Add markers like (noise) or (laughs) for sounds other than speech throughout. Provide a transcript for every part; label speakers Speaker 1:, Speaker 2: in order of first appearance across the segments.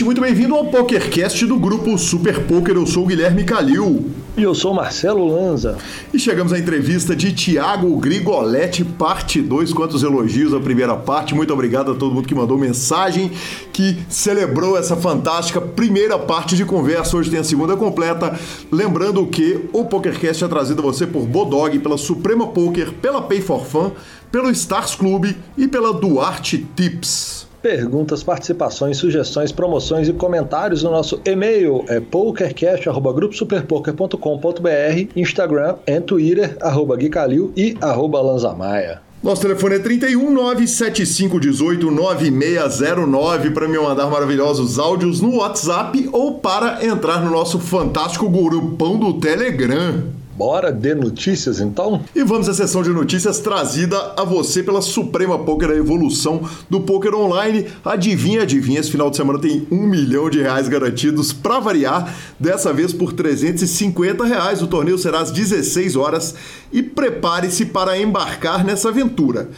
Speaker 1: ouvinte, muito bem-vindo ao PokerCast do grupo Super Poker. Eu sou o Guilherme Calil.
Speaker 2: E eu sou Marcelo Lanza.
Speaker 1: E chegamos à entrevista de Tiago Grigoletti, parte 2. Quantos elogios a primeira parte. Muito obrigado a todo mundo que mandou mensagem, que celebrou essa fantástica primeira parte de conversa. Hoje tem a segunda completa. Lembrando que o PokerCast é trazido a você por Bodog, pela Suprema Poker, pela Pay for Fun, pelo Stars Club e pela Duarte Tips.
Speaker 2: Perguntas, participações, sugestões, promoções e comentários no nosso e-mail é pokercast.gruposuperpoker.com.br, Instagram e Twitter, arroba Guicalil e arroba Lanzamaia.
Speaker 1: Nosso telefone é 31 97518 9609 para me mandar maravilhosos áudios no WhatsApp ou para entrar no nosso fantástico grupão do Telegram.
Speaker 2: Bora de notícias então?
Speaker 1: E vamos à sessão de notícias trazida a você pela Suprema Poker, a evolução do poker online. Adivinha, adivinha, esse final de semana tem um milhão de reais garantidos para variar, dessa vez por 350 reais. O torneio será às 16 horas e prepare-se para embarcar nessa aventura.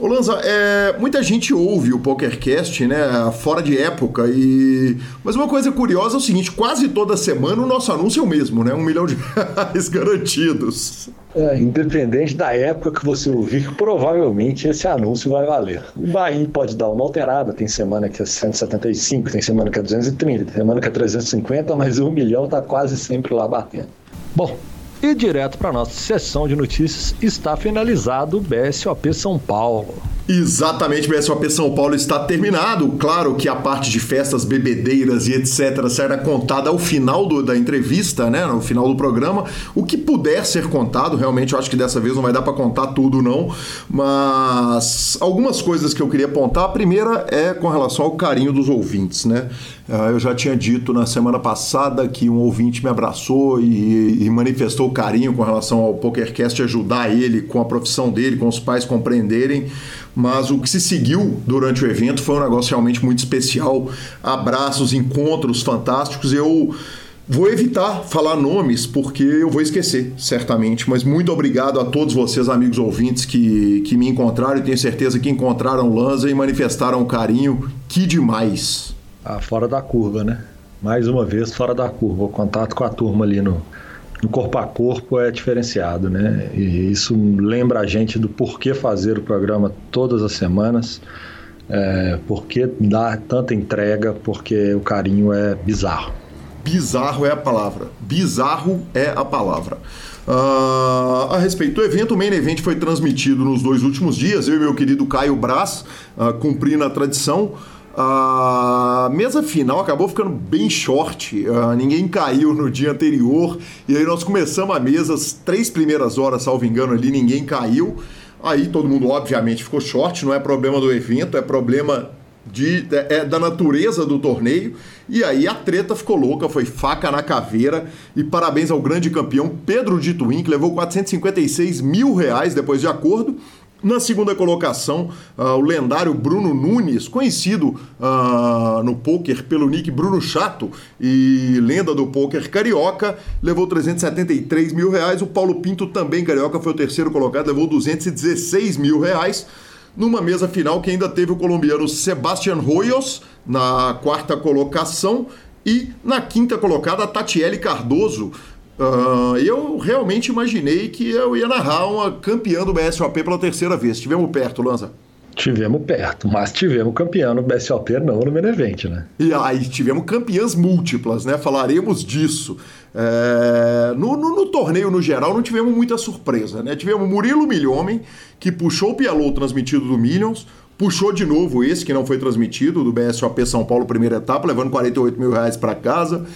Speaker 1: Ô Lanza, é, muita gente ouve o PokerCast, né, fora de época, e... mas uma coisa curiosa é o seguinte, quase toda semana o nosso anúncio é o mesmo, né, um milhão de reais (laughs) garantidos.
Speaker 2: É, independente da época que você ouvir, provavelmente esse anúncio vai valer. O Bahia pode dar uma alterada, tem semana que é 175, tem semana que é 230, tem semana que é 350, mas um milhão tá quase sempre lá batendo. Bom, e direto para nossa sessão de notícias está finalizado o BSOP São Paulo.
Speaker 1: Exatamente, BSOP São Paulo está terminado. Claro que a parte de festas, bebedeiras e etc. será contada ao final do, da entrevista, né? No final do programa. O que puder ser contado, realmente eu acho que dessa vez não vai dar para contar tudo, não. Mas algumas coisas que eu queria apontar. A primeira é com relação ao carinho dos ouvintes, né? Ah, eu já tinha dito na semana passada que um ouvinte me abraçou e, e manifestou carinho com relação ao PokerCast ajudar ele com a profissão dele, com os pais compreenderem mas o que se seguiu durante o evento foi um negócio realmente muito especial. Abraços, encontros fantásticos. Eu vou evitar falar nomes porque eu vou esquecer, certamente. Mas muito obrigado a todos vocês, amigos ouvintes, que, que me encontraram e tenho certeza que encontraram Lanza e manifestaram carinho. Que demais!
Speaker 2: Ah, fora da curva, né? Mais uma vez, fora da curva. O contato com a turma ali no, no corpo a corpo é diferenciado, né? E isso lembra a gente do porquê fazer o programa todas as semanas, é, porquê dar tanta entrega, porque o carinho é bizarro.
Speaker 1: Bizarro é a palavra. Bizarro é a palavra. Uh, a respeito do evento, o Main Event foi transmitido nos dois últimos dias. Eu e meu querido Caio Braz, uh, cumprindo a tradição. A mesa final acabou ficando bem short, uh, ninguém caiu no dia anterior, e aí nós começamos a mesa, as três primeiras horas, salvo engano, ali, ninguém caiu. Aí todo mundo, obviamente, ficou short, não é problema do evento, é problema de, é, é, da natureza do torneio. E aí a treta ficou louca, foi faca na caveira. E parabéns ao grande campeão Pedro de Twin, que levou 456 mil reais depois de acordo. Na segunda colocação, uh, o lendário Bruno Nunes, conhecido uh, no poker pelo nick Bruno Chato e lenda do poker carioca, levou 373 mil reais. O Paulo Pinto, também carioca, foi o terceiro colocado, levou 216 mil reais. Numa mesa final que ainda teve o colombiano Sebastian Royos na quarta colocação e na quinta colocada a Tatiele Cardoso Uh, eu realmente imaginei que eu ia narrar uma campeã do BSOP pela terceira vez. Estivemos perto, Lanza.
Speaker 2: Tivemos perto, mas tivemos campeão no BSOP, não no Benevente, né?
Speaker 1: E aí tivemos campeãs múltiplas, né? Falaremos disso. É... No, no, no, torneio, no geral, não tivemos muita surpresa, né? Tivemos Murilo Milhomem, que puxou o Pialou transmitido do Millions, puxou de novo esse, que não foi transmitido, do BSOP São Paulo, primeira etapa, levando 48 mil reais para casa.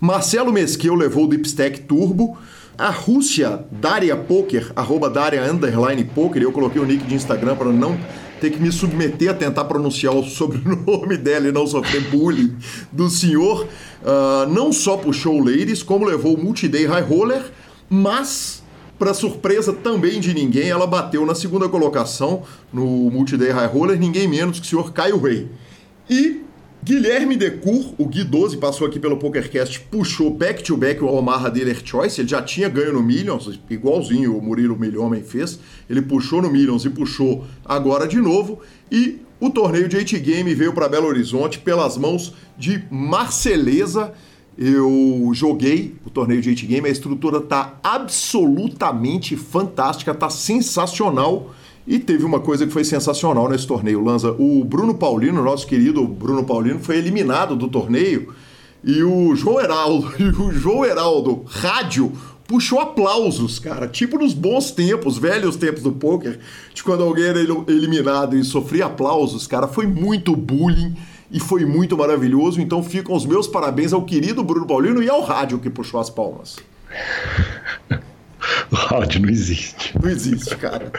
Speaker 1: Marcelo Mesquil levou o Deepstack Turbo. A Rússia, Daria Poker, arroba Daria Underline Poker, eu coloquei o nick de Instagram para não ter que me submeter a tentar pronunciar o sobrenome (laughs) dela e não sofrer bullying do senhor. Uh, não só puxou o Ladies, como levou o Multiday High Roller, mas, para surpresa também de ninguém, ela bateu na segunda colocação no Multiday High Roller, ninguém menos que o senhor Caio Rey. E Guilherme Decur, o Gui 12, passou aqui pelo PokerCast, puxou back-to-back o Omaha Dealer Choice, ele já tinha ganho no Millions, igualzinho o Murilo Milhomem fez, ele puxou no Millions e puxou agora de novo, e o torneio de 8 Game veio para Belo Horizonte pelas mãos de Marceleza. Eu joguei o torneio de 8 Game, a estrutura tá absolutamente fantástica, tá sensacional. E teve uma coisa que foi sensacional nesse torneio, Lanza. O Bruno Paulino, nosso querido Bruno Paulino, foi eliminado do torneio. E o João Heraldo, (laughs) e o João Heraldo, rádio, puxou aplausos, cara. Tipo nos bons tempos, velhos tempos do poker, de quando alguém era eliminado e sofria aplausos, cara. Foi muito bullying e foi muito maravilhoso. Então ficam os meus parabéns ao querido Bruno Paulino e ao rádio que puxou as palmas. (laughs)
Speaker 2: O (laughs) rádio não existe.
Speaker 1: Não existe, cara.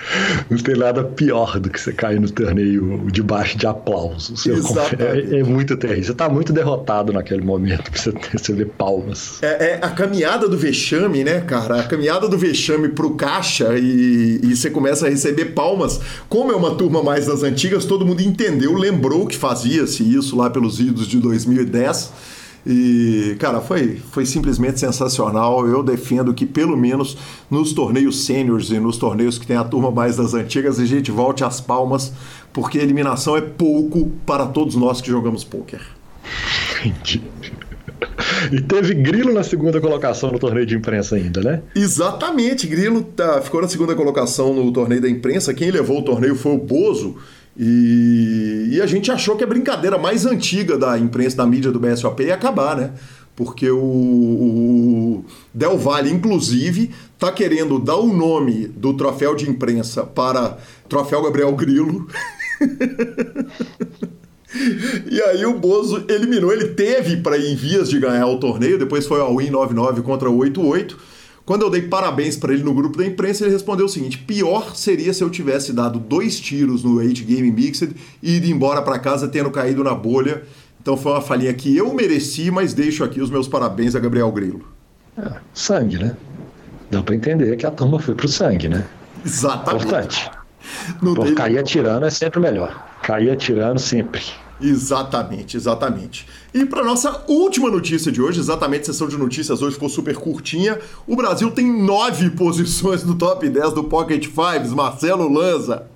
Speaker 2: Não tem nada pior do que você cair no torneio debaixo de aplausos. É, é, muito terrível. Você tá muito derrotado naquele momento pra você receber palmas.
Speaker 1: É, é, a caminhada do vexame, né, cara? A caminhada do vexame pro caixa e, e você começa a receber palmas. Como é uma turma mais das antigas, todo mundo entendeu, lembrou que fazia-se isso lá pelos idos de 2010 e, cara, foi, foi simplesmente sensacional. Eu defendo que, pelo menos nos torneios sêniores e nos torneios que tem a turma mais das antigas, a gente volte às palmas, porque a eliminação é pouco para todos nós que jogamos pôquer.
Speaker 2: E teve Grilo na segunda colocação no torneio de imprensa ainda, né?
Speaker 1: Exatamente, Grilo tá, ficou na segunda colocação no torneio da imprensa. Quem levou o torneio foi o Bozo. E, e, a gente achou que a brincadeira mais antiga da imprensa, da mídia do BSOP ia acabar, né? Porque o, o Del Valle, inclusive, está querendo dar o nome do troféu de imprensa para Troféu Gabriel Grilo. (laughs) e aí o Bozo eliminou, ele teve para em vias de ganhar o torneio, depois foi ao Win 99 contra o 88 quando eu dei parabéns para ele no grupo da imprensa, ele respondeu o seguinte: pior seria se eu tivesse dado dois tiros no 8 Game Mixed e ido embora para casa tendo caído na bolha. Então foi uma falhinha que eu mereci, mas deixo aqui os meus parabéns a Gabriel Grilo.
Speaker 2: É, sangue, né? Dá para entender que a turma foi pro sangue, né?
Speaker 1: Exatamente.
Speaker 2: Importante. Não Por cair atirando é sempre melhor. Cair atirando sempre.
Speaker 1: Exatamente, exatamente. E para nossa última notícia de hoje, exatamente, sessão de notícias hoje ficou super curtinha. O Brasil tem nove (laughs) posições no top 10 do Pocket Fives, Marcelo Lanza.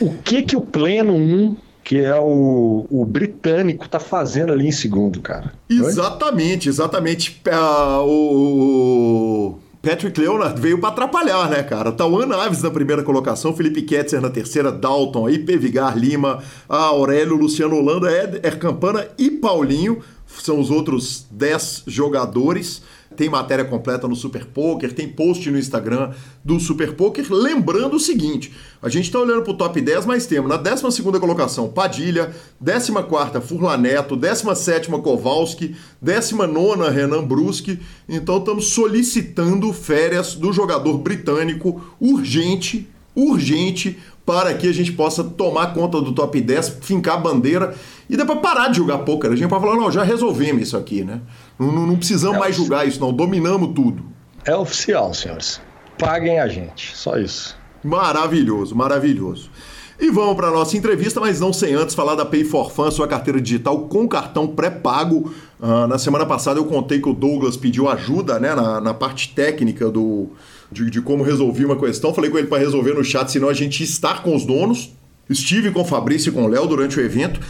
Speaker 2: O que que o Pleno 1, que é o, o britânico, tá fazendo ali em segundo, cara?
Speaker 1: Exatamente, exatamente. Uh, o Patrick Leonard veio para atrapalhar, né, cara? Tauan Naves na primeira colocação, Felipe Ketzer na terceira, Dalton, IP Vigar Lima, Aurélio, Luciano Holanda, Eder Campana e Paulinho são os outros 10 jogadores tem matéria completa no Super Poker, tem post no Instagram do Super Poker. Lembrando o seguinte: a gente está olhando para o top 10, mas temos na 12 colocação Padilha, 14 Furlaneto, 17 Kowalski, 19 Renan Bruschi. Então estamos solicitando férias do jogador britânico urgente, urgente, para que a gente possa tomar conta do top 10, fincar a bandeira e depois parar de jogar poker. A gente pode falar, não, já resolvemos isso aqui, né? Não, não, não precisamos é mais julgar isso, não. Dominamos tudo.
Speaker 2: É oficial, senhores. Paguem a gente. Só isso.
Speaker 1: Maravilhoso, maravilhoso. E vamos para a nossa entrevista, mas não sem antes falar da Pay for Fun, sua carteira digital com cartão pré-pago. Uh, na semana passada eu contei que o Douglas pediu ajuda né, na, na parte técnica do, de, de como resolver uma questão. Falei com ele para resolver no chat, senão a gente estar com os donos. Estive com o Fabrício e com o Léo durante o evento.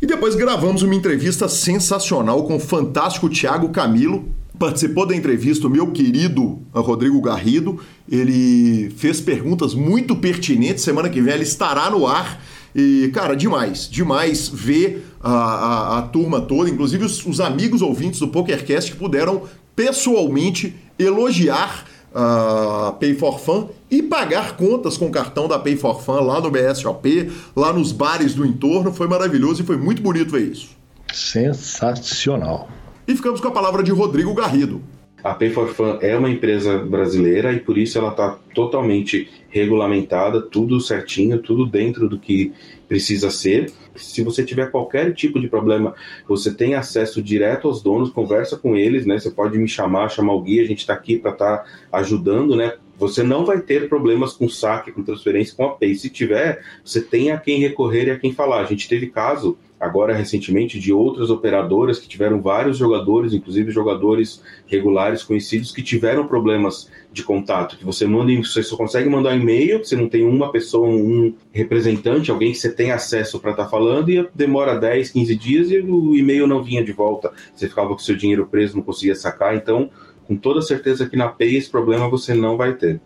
Speaker 1: E depois gravamos uma entrevista sensacional com o fantástico Thiago Camilo. Participou da entrevista o meu querido Rodrigo Garrido. Ele fez perguntas muito pertinentes. Semana que vem ele estará no ar. E, cara, demais, demais ver a, a, a turma toda, inclusive os, os amigos ouvintes do PokerCast que puderam pessoalmente elogiar a Pay for Fun e pagar contas com o cartão da Pay for Fun lá no BSOP, lá nos bares do entorno. Foi maravilhoso e foi muito bonito ver isso.
Speaker 2: Sensacional.
Speaker 1: E ficamos com a palavra de Rodrigo Garrido.
Speaker 3: A Pay for Fun é uma empresa brasileira e por isso ela está totalmente regulamentada, tudo certinho, tudo dentro do que precisa ser. Se você tiver qualquer tipo de problema, você tem acesso direto aos donos, conversa com eles, né? Você pode me chamar, chamar o guia, a gente está aqui para estar tá ajudando, né? Você não vai ter problemas com saque, com transferência, com a Pay. Se tiver, você tem a quem recorrer e a quem falar. A gente teve caso agora recentemente de outras operadoras que tiveram vários jogadores, inclusive jogadores regulares conhecidos que tiveram problemas de contato, que você manda, você só consegue mandar um e-mail, você não tem uma pessoa, um representante, alguém que você tem acesso para estar tá falando e demora 10, 15 dias e o e-mail não vinha de volta, você ficava com o seu dinheiro preso, não conseguia sacar, então com toda certeza que na Pay esse problema você não vai ter.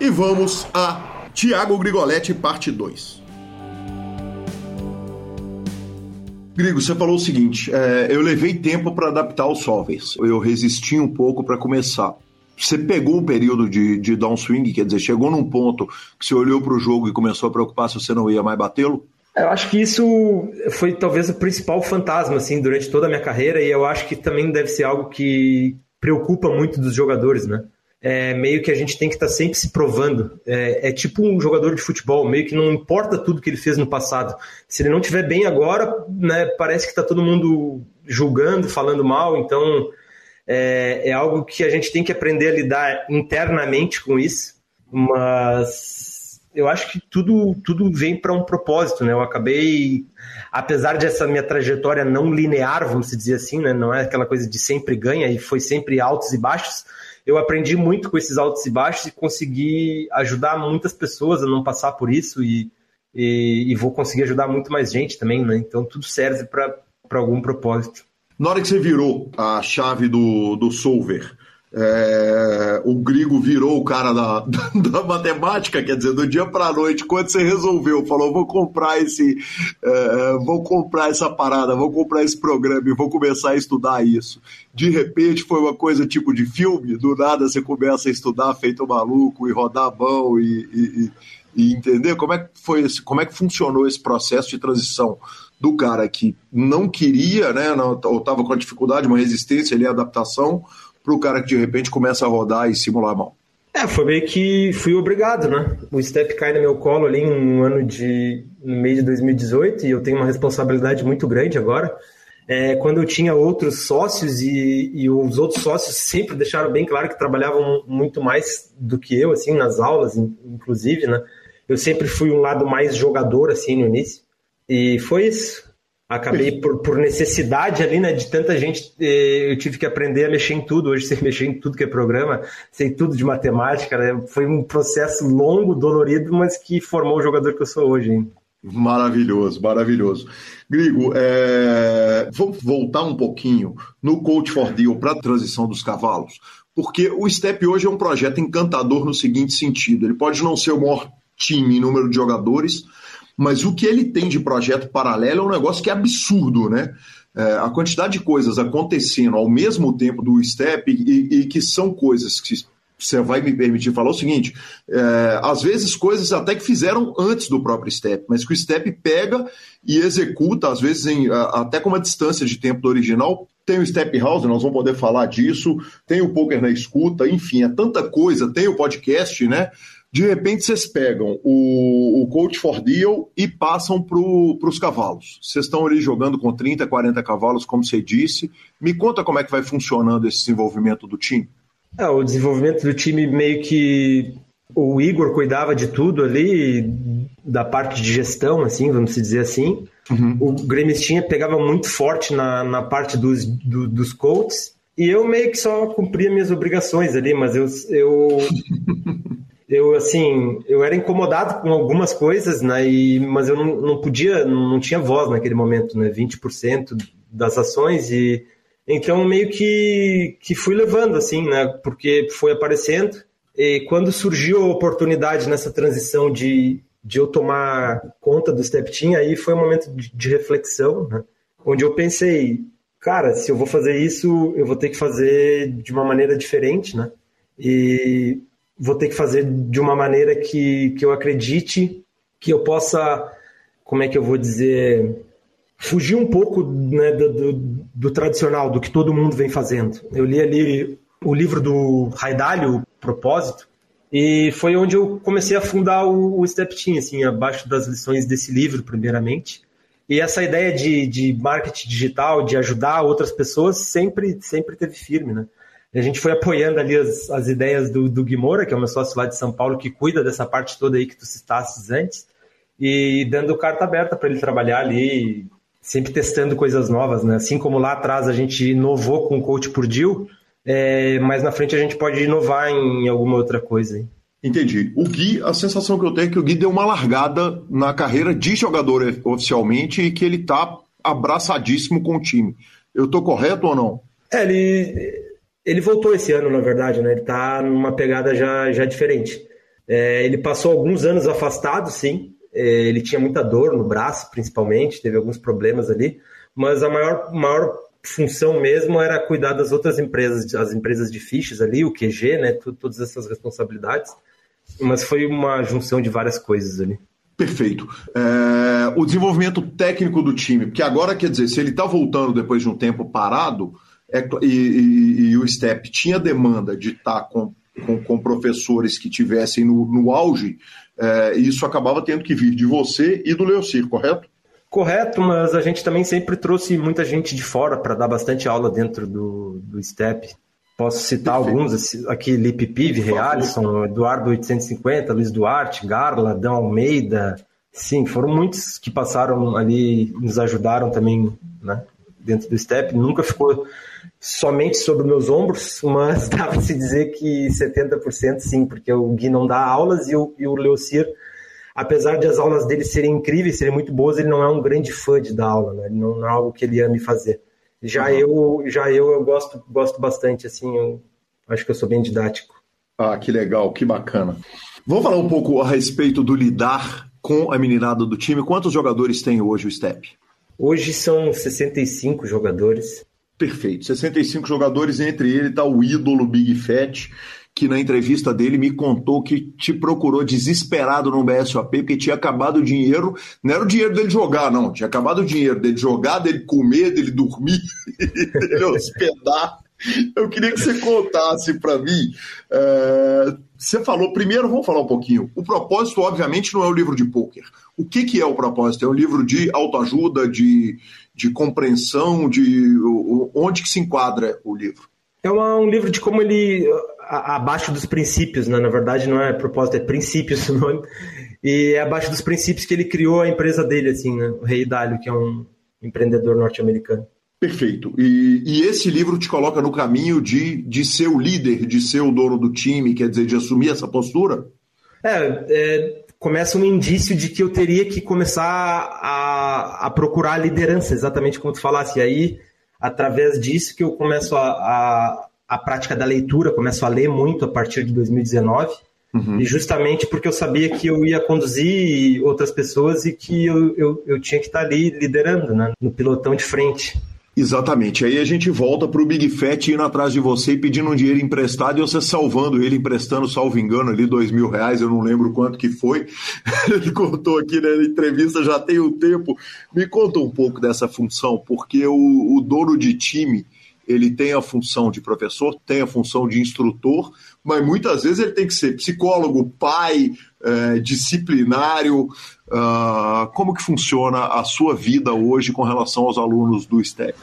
Speaker 1: E vamos a Tiago Grigoletti, parte 2. Grigo, você falou o seguinte: é, eu levei tempo para adaptar os solvers. Eu resisti um pouco para começar. Você pegou o período de, de downswing, quer dizer, chegou num ponto que você olhou para o jogo e começou a preocupar se você não ia mais batê-lo?
Speaker 4: Eu acho que isso foi talvez o principal fantasma assim durante toda a minha carreira e eu acho que também deve ser algo que preocupa muito dos jogadores, né? é, meio que a gente tem que estar tá sempre se provando. É, é, tipo um jogador de futebol, meio que não importa tudo que ele fez no passado. Se ele não estiver bem agora, né, parece que está todo mundo julgando, falando mal. Então é, é, algo que a gente tem que aprender a lidar internamente com isso. Mas eu acho que tudo, tudo vem para um propósito. Né? Eu acabei, apesar dessa minha trajetória não linear, vamos dizer assim, né? não é aquela coisa de sempre ganha e foi sempre altos e baixos eu aprendi muito com esses altos e baixos e consegui ajudar muitas pessoas a não passar por isso e, e, e vou conseguir ajudar muito mais gente também, né? Então tudo serve para algum propósito.
Speaker 1: Na hora que você virou a chave do, do solver, é, o Grigo virou o cara (laughs) da, da, matemática, quer dizer, do dia para a noite, quando você resolveu, falou, vou comprar esse, é, vou comprar essa parada, vou comprar esse programa e vou começar a estudar isso. De repente foi uma coisa tipo de filme, do nada você começa a estudar feito maluco e rodar a mão e, e, e entender como é que foi esse, como é que funcionou esse processo de transição do cara que não queria, né, ou estava com dificuldade, uma resistência ali, adaptação, para o cara que de repente começa a rodar e simular mão?
Speaker 4: É, foi meio que fui obrigado, né? O step cai no meu colo ali no ano de no mês de 2018 e eu tenho uma responsabilidade muito grande agora. É, quando eu tinha outros sócios e, e, os outros sócios sempre deixaram bem claro que trabalhavam muito mais do que eu, assim, nas aulas, inclusive, né? Eu sempre fui um lado mais jogador, assim, no início. E foi isso. Acabei por, por, necessidade ali, né, de tanta gente, eu tive que aprender a mexer em tudo. Hoje sei (laughs) mexer em tudo que é programa, sei tudo de matemática, né? Foi um processo longo, dolorido, mas que formou o jogador que eu sou hoje. Hein?
Speaker 1: Maravilhoso, maravilhoso. Grigo, é... vamos voltar um pouquinho no Coach for Deal para a transição dos cavalos, porque o STEP hoje é um projeto encantador no seguinte sentido: ele pode não ser o maior time em número de jogadores, mas o que ele tem de projeto paralelo é um negócio que é absurdo, né? É, a quantidade de coisas acontecendo ao mesmo tempo do STEP e, e que são coisas que você vai me permitir falar o seguinte: é, às vezes coisas até que fizeram antes do próprio STEP, mas que o STEP pega e executa, às vezes em, até com uma distância de tempo do original. Tem o Step House, nós vamos poder falar disso, tem o Poker na Escuta, enfim, é tanta coisa, tem o podcast, né? De repente vocês pegam o, o Coach for Deal e passam para os cavalos. Vocês estão ali jogando com 30, 40 cavalos, como você disse. Me conta como é que vai funcionando esse desenvolvimento do time.
Speaker 4: É, o desenvolvimento do time meio que o Igor cuidava de tudo ali, da parte de gestão, assim, vamos dizer assim. Uhum. O Gremistinha pegava muito forte na, na parte dos, do, dos coaches. E eu meio que só cumpria minhas obrigações ali, mas eu, eu (laughs) eu assim, eu era incomodado com algumas coisas, né? E, mas eu não, não podia, não tinha voz naquele momento, né? 20% das ações e então meio que que fui levando assim, né? Porque foi aparecendo e quando surgiu a oportunidade nessa transição de de eu tomar conta do Step Team, aí foi um momento de, de reflexão, né? Onde eu pensei, cara, se eu vou fazer isso, eu vou ter que fazer de uma maneira diferente, né? E vou ter que fazer de uma maneira que, que eu acredite que eu possa, como é que eu vou dizer, fugir um pouco né, do, do, do, tradicional, do que todo mundo vem fazendo. Eu li ali o livro do Raidalho, o Propósito, e foi onde eu comecei a fundar o, o Step Team, assim, abaixo das lições desse livro, primeiramente. E essa ideia de, de marketing digital, de ajudar outras pessoas, sempre, sempre teve firme, né? A gente foi apoiando ali as, as ideias do, do Guimora, que é o meu sócio lá de São Paulo, que cuida dessa parte toda aí que tu citasses antes, e dando carta aberta para ele trabalhar ali sempre testando coisas novas, né? Assim como lá atrás a gente inovou com o coach por deal, é, mais na frente a gente pode inovar em alguma outra coisa. Hein?
Speaker 1: Entendi. O Gui, a sensação que eu tenho é que o Gui deu uma largada na carreira de jogador oficialmente e que ele tá abraçadíssimo com o time. Eu tô correto ou não?
Speaker 4: É, ele, ele voltou esse ano, na verdade, né? Ele tá numa pegada já, já diferente. É, ele passou alguns anos afastado, sim. É, ele tinha muita dor no braço, principalmente, teve alguns problemas ali. Mas a maior, maior função mesmo era cuidar das outras empresas, as empresas de fichas ali, o QG, né? Todas essas responsabilidades mas foi uma junção de várias coisas ali.
Speaker 1: Perfeito. É, o desenvolvimento técnico do time, porque agora quer dizer, se ele está voltando depois de um tempo parado, é, e, e, e, o STEP tinha demanda de estar com, com, com, professores que tivessem no, no auge, é, isso acabava tendo que vir de você e do Leocir, correto?
Speaker 4: Correto, mas a gente também sempre trouxe muita gente de fora para dar bastante aula dentro do, do STEP. Posso citar Perfeito. alguns aqui: Lipe Pive, Realison, Eduardo 850, Luiz Duarte, Garla, Dão Almeida. Sim, foram muitos que passaram ali, nos ajudaram também né, dentro do STEP. Nunca ficou somente sobre meus ombros, mas (laughs) dá para se dizer que 70% sim, porque o Gui não dá aulas e o, e o Leocir, apesar de as aulas dele serem incríveis, serem muito boas, ele não é um grande fã de dar aula, né? não, não é algo que ele ame fazer. Já uhum. eu, já eu, eu gosto, gosto bastante, assim, eu acho que eu sou bem didático.
Speaker 1: Ah, que legal, que bacana. Vamos falar um pouco a respeito do lidar com a meninada do time. Quantos jogadores tem hoje o Step?
Speaker 4: Hoje são 65 jogadores.
Speaker 1: Perfeito, 65 jogadores, entre ele está o ídolo Big Fat, que na entrevista dele me contou que te procurou desesperado no BSOP porque tinha acabado o dinheiro. Não era o dinheiro dele jogar, não. Tinha acabado o dinheiro dele jogar, dele comer, dele dormir, (laughs) dele hospedar. Eu queria que você contasse para mim. É, você falou, primeiro, vamos falar um pouquinho. O propósito, obviamente, não é o livro de pôquer. O que, que é o propósito? É um livro de autoajuda, de, de compreensão, de onde que se enquadra o livro?
Speaker 4: É uma, um livro de como ele abaixo dos princípios, né? na verdade não é propósito, é princípios (laughs) o nome. E é abaixo dos princípios que ele criou a empresa dele, assim, né? O Rei Dalio, que é um empreendedor norte-americano.
Speaker 1: Perfeito. E, e, esse livro te coloca no caminho de, de ser o líder, de ser o dono do time, quer dizer, de assumir essa postura?
Speaker 4: É, é começa um indício de que eu teria que começar a, a procurar a liderança, exatamente como tu falasse. E aí, através disso que eu começo a, a a prática da leitura, começo a ler muito a partir de 2019. Uhum. E justamente porque eu sabia que eu ia conduzir outras pessoas e que eu, eu, eu tinha que estar ali liderando, né, no pilotão de frente.
Speaker 1: Exatamente. Aí a gente volta para o Big Fat indo atrás de você e pedindo um dinheiro emprestado e você salvando ele, emprestando, salvo engano, ali dois mil reais, eu não lembro quanto que foi. (laughs) Ele contou aqui na entrevista já tem um tempo. Me conta um pouco dessa função, porque o, o dono de time ele tem a função de professor, tem a função de instrutor, mas muitas vezes ele tem que ser psicólogo, pai, é, disciplinário. Uh, como que funciona a sua vida hoje com relação aos alunos do STEP?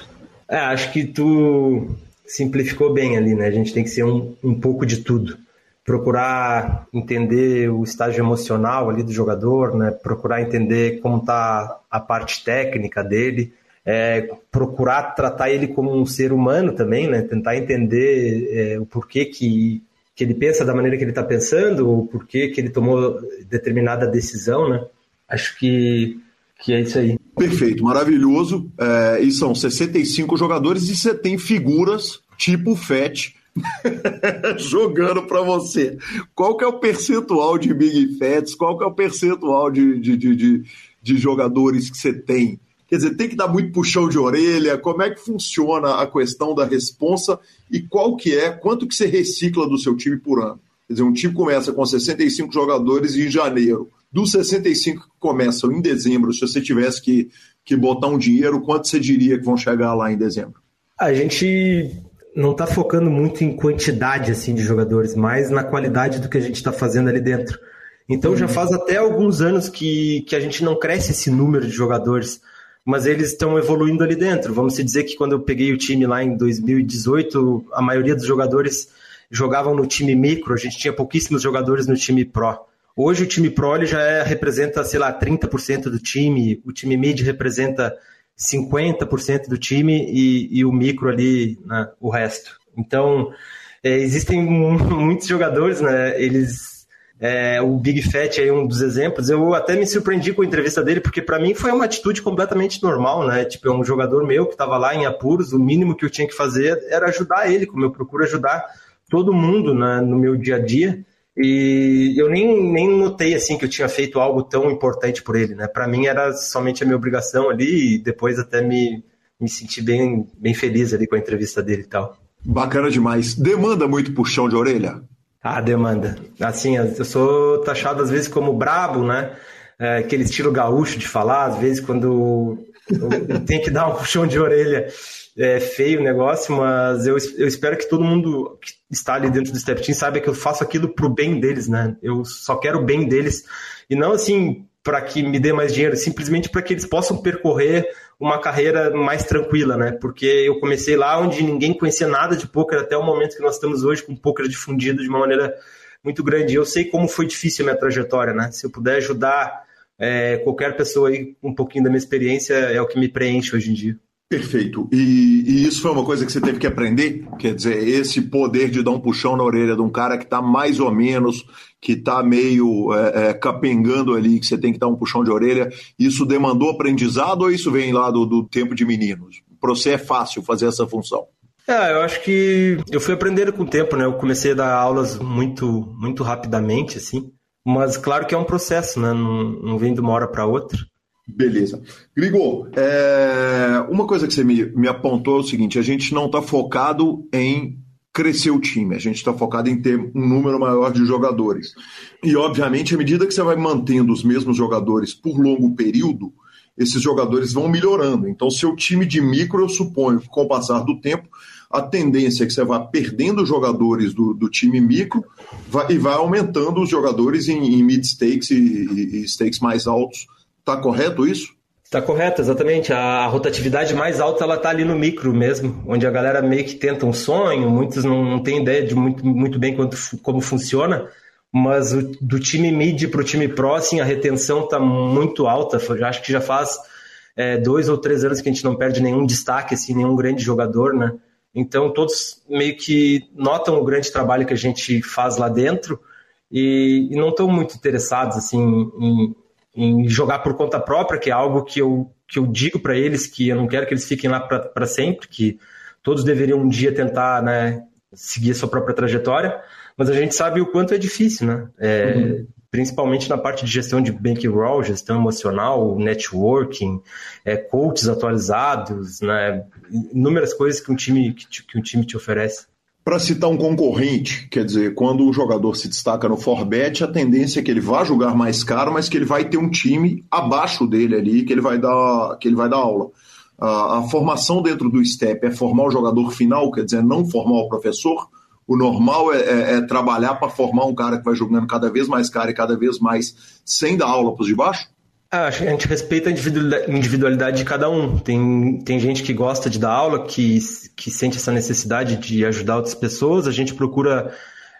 Speaker 4: É, acho que tu simplificou bem ali, né? A gente tem que ser um, um pouco de tudo. Procurar entender o estágio emocional ali do jogador, né? Procurar entender como está a parte técnica dele, é, procurar tratar ele como um ser humano também, né? Tentar entender é, o porquê que, que ele pensa da maneira que ele está pensando, o porquê que ele tomou determinada decisão, né? Acho que, que é isso aí.
Speaker 1: Perfeito, maravilhoso. É, e são 65 jogadores e você tem figuras tipo FET (laughs) jogando para você. Qual que é o percentual de Big Fats? Qual que é o percentual de, de, de, de, de jogadores que você tem? Quer dizer, tem que dar muito puxão de orelha, como é que funciona a questão da responsa e qual que é, quanto que você recicla do seu time por ano? Quer dizer, um time começa com 65 jogadores em janeiro. Dos 65 que começam em dezembro, se você tivesse que, que botar um dinheiro, quanto você diria que vão chegar lá em dezembro?
Speaker 4: A gente não está focando muito em quantidade assim de jogadores, mas na qualidade do que a gente está fazendo ali dentro. Então já uhum. faz até alguns anos que, que a gente não cresce esse número de jogadores mas eles estão evoluindo ali dentro. Vamos dizer que quando eu peguei o time lá em 2018, a maioria dos jogadores jogavam no time micro, a gente tinha pouquíssimos jogadores no time pro. Hoje o time pro já é, representa, sei lá, 30% do time, o time mid representa 50% do time e, e, o micro ali, né, o resto. Então, é, existem (laughs) muitos jogadores, né? Eles é, o Big Fat é um dos exemplos. Eu até me surpreendi com a entrevista dele, porque para mim foi uma atitude completamente normal, né? Tipo, é um jogador meu que estava lá em apuros, o mínimo que eu tinha que fazer era ajudar ele, como eu procuro ajudar todo mundo né, no meu dia a dia. E eu nem, nem notei assim que eu tinha feito algo tão importante por ele, né? Para mim era somente a minha obrigação ali e depois até me, me senti bem, bem feliz ali com a entrevista dele e tal.
Speaker 1: Bacana demais. Demanda muito puxão de orelha?
Speaker 4: Ah, demanda. Assim, eu sou taxado às vezes como brabo, né? É, aquele estilo gaúcho de falar, às vezes quando tem que dar um puxão de orelha é feio o negócio, mas eu, eu espero que todo mundo que está ali dentro do Step Team saiba que eu faço aquilo pro bem deles, né? Eu só quero o bem deles e não assim para que me dê mais dinheiro, simplesmente para que eles possam percorrer uma carreira mais tranquila, né? Porque eu comecei lá onde ninguém conhecia nada de poker até o momento que nós estamos hoje com poker difundido de uma maneira muito grande. Eu sei como foi difícil a minha trajetória, né? Se eu puder ajudar é, qualquer pessoa aí um pouquinho da minha experiência é o que me preenche hoje em dia.
Speaker 1: Perfeito. E, e, isso foi uma coisa que você teve que aprender? Quer dizer, esse poder de dar um puxão na orelha de um cara que está mais ou menos, que está meio é, é, capengando ali, que você tem que dar um puxão de orelha, isso demandou aprendizado ou isso vem lá do, do tempo de meninos? Para você é fácil fazer essa função?
Speaker 4: É, eu acho que eu fui aprendendo com o tempo, né? Eu comecei a dar aulas muito, muito rapidamente, assim. Mas claro que é um processo, né? Não, não vem de uma hora para outra.
Speaker 1: Beleza. Grigor, é... uma coisa que você me, me apontou é o seguinte: a gente não está focado em crescer o time, a gente está focado em ter um número maior de jogadores. E, obviamente, à medida que você vai mantendo os mesmos jogadores por longo período, esses jogadores vão melhorando. Então, seu time de micro, eu suponho que com o passar do tempo, a tendência é que você vá perdendo jogadores do, do time micro vai, e vai aumentando os jogadores em, em mid stakes e, e, e stakes mais altos Está correto isso?
Speaker 4: Está correto, exatamente. A rotatividade mais alta ela está ali no micro mesmo, onde a galera meio que tenta um sonho, muitos não, não têm ideia de muito, muito bem quanto, como funciona, mas o, do time mid para o time pro, assim, a retenção está muito alta. Eu acho que já faz é, dois ou três anos que a gente não perde nenhum destaque, assim, nenhum grande jogador, né? Então todos meio que notam o grande trabalho que a gente faz lá dentro e, e não estão muito interessados assim em, em jogar por conta própria, que é algo que eu, que eu digo para eles que eu não quero que eles fiquem lá para sempre, que todos deveriam um dia tentar né, seguir a sua própria trajetória, mas a gente sabe o quanto é difícil, né? É, uhum. Principalmente na parte de gestão de bankroll, gestão emocional, networking, é, coaches atualizados, né? inúmeras coisas que um time, que, que um time te oferece.
Speaker 1: Para citar um concorrente, quer dizer, quando um jogador se destaca no Forbet, a tendência é que ele vá jogar mais caro, mas que ele vai ter um time abaixo dele ali, que ele vai dar, que ele vai dar aula. A, a formação dentro do STEP é formar o jogador final, quer dizer, não formar o professor. O normal é, é, é trabalhar para formar um cara que vai jogando cada vez mais caro e cada vez mais sem dar aula para os de baixo?
Speaker 4: Ah, a gente respeita a individualidade de cada um. Tem, tem gente que gosta de dar aula, que, que sente essa necessidade de ajudar outras pessoas. A gente procura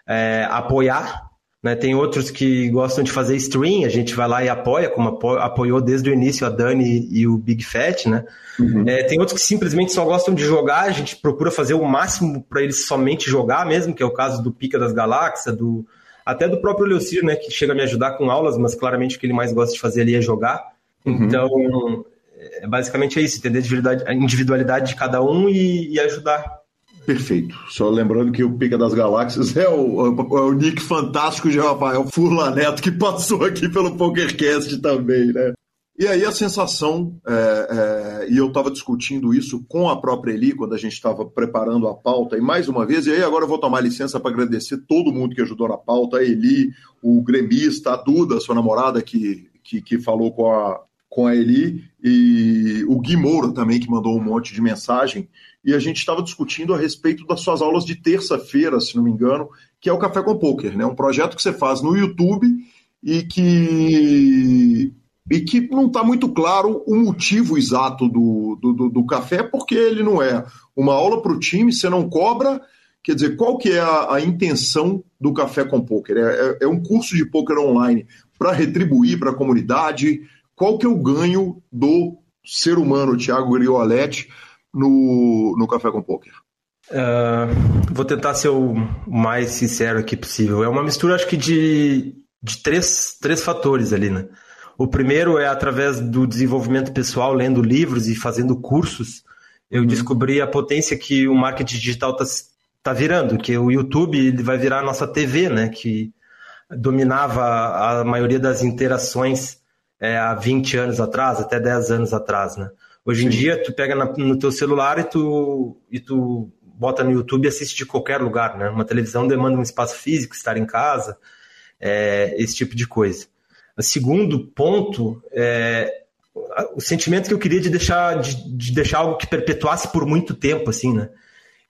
Speaker 4: é, apoiar. Né? Tem outros que gostam de fazer stream, a gente vai lá e apoia, como apoiou desde o início a Dani e o Big Fat. Né? Uhum. É, tem outros que simplesmente só gostam de jogar, a gente procura fazer o máximo para eles somente jogar mesmo, que é o caso do Pica das Galáxias, do, até do próprio Leocir, né, que chega a me ajudar com aulas, mas claramente o que ele mais gosta de fazer ali é jogar. Uhum. Então, é, basicamente é isso, entender a individualidade de cada um e, e ajudar.
Speaker 1: Perfeito. Só lembrando que o Pica das Galáxias é o, é o nick fantástico de Rafael Furla Neto, que passou aqui pelo PokerCast também, né? E aí a sensação, é, é, e eu estava discutindo isso com a própria Eli quando a gente estava preparando a pauta, e mais uma vez, e aí agora eu vou tomar licença para agradecer todo mundo que ajudou na pauta, a Eli, o gremista, a Duda, sua namorada, que, que, que falou com a, com a Eli, e o Gui Moura também, que mandou um monte de mensagem, e a gente estava discutindo a respeito das suas aulas de terça-feira, se não me engano, que é o Café com Poker, né? um projeto que você faz no YouTube e que e que não está muito claro o motivo exato do, do, do, café, porque ele não é uma aula para o time, você não cobra. Quer dizer, qual que é a, a intenção do Café com Poker? É, é, é um curso de poker online para retribuir para a comunidade? Qual que é o ganho do ser humano Thiago Grioletti no, no Café com Poker?
Speaker 4: Uh, vou tentar ser o mais sincero aqui possível. É uma mistura, acho que, de, de três, três fatores ali, né? O primeiro é através do desenvolvimento pessoal, lendo livros e fazendo cursos. Eu uhum. descobri a potência que o marketing digital está tá virando, que o YouTube ele vai virar a nossa TV, né? Que dominava a maioria das interações é, há 20 anos atrás, até 10 anos atrás, né? Hoje em Sim. dia, tu pega na, no teu celular e tu, e tu bota no YouTube e assiste de qualquer lugar, né? Uma televisão demanda um espaço físico, estar em casa, é, esse tipo de coisa. Segundo ponto é o sentimento que eu queria de deixar, de, de deixar algo que perpetuasse por muito tempo, assim, né?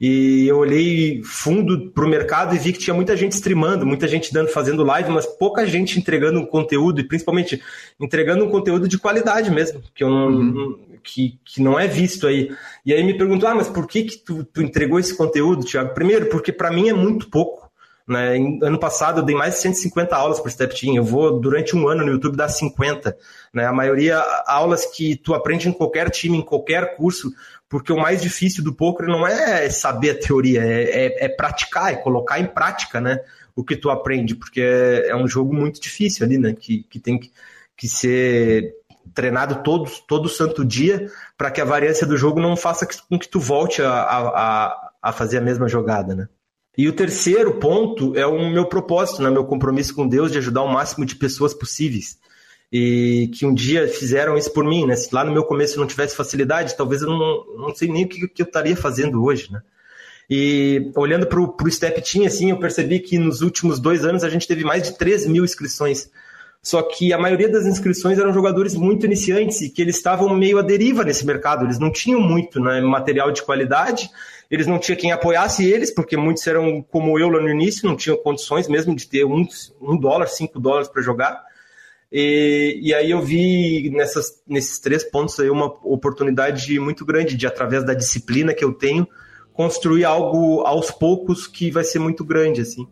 Speaker 4: E eu olhei fundo para o mercado e vi que tinha muita gente streamando, muita gente dando, fazendo live, mas pouca gente entregando um conteúdo, e principalmente entregando um conteúdo de qualidade mesmo, que, eu não, uhum. que, que não é visto aí. E aí me perguntou, ah, mas por que, que tu, tu entregou esse conteúdo, Thiago? Primeiro, porque para mim é muito pouco. Né? Ano passado eu dei mais de 150 aulas por Step Team. Eu vou, durante um ano no YouTube, dar 50. Né? A maioria, aulas que tu aprende em qualquer time, em qualquer curso, porque o mais difícil do poker não é saber a teoria, é, é, é praticar, é colocar em prática né? o que tu aprende, porque é, é um jogo muito difícil ali, né? que, que tem que, que ser treinado todo, todo santo dia para que a variância do jogo não faça com que tu volte a, a, a fazer a mesma jogada, né? E o terceiro ponto é o meu propósito, né, meu compromisso com Deus de ajudar o máximo de pessoas possíveis. E que um dia fizeram isso por mim, né? Se lá no meu começo eu não tivesse facilidade, talvez eu não, não sei nem o que, que eu estaria fazendo hoje, né? E olhando para o Step Team, assim, eu percebi que nos últimos dois anos a gente teve mais de 3 mil inscrições. Só que a maioria das inscrições eram jogadores muito iniciantes e que eles estavam meio à deriva nesse mercado. Eles não tinham muito né, material de qualidade eles não tinham quem apoiasse eles, porque muitos eram como eu lá no início, não tinham condições mesmo de ter um, um dólar, cinco dólares para jogar. E, e, aí eu vi nessas, nesses três pontos aí uma oportunidade muito grande de, através da disciplina que eu tenho, construir algo aos poucos que vai ser muito grande, assim.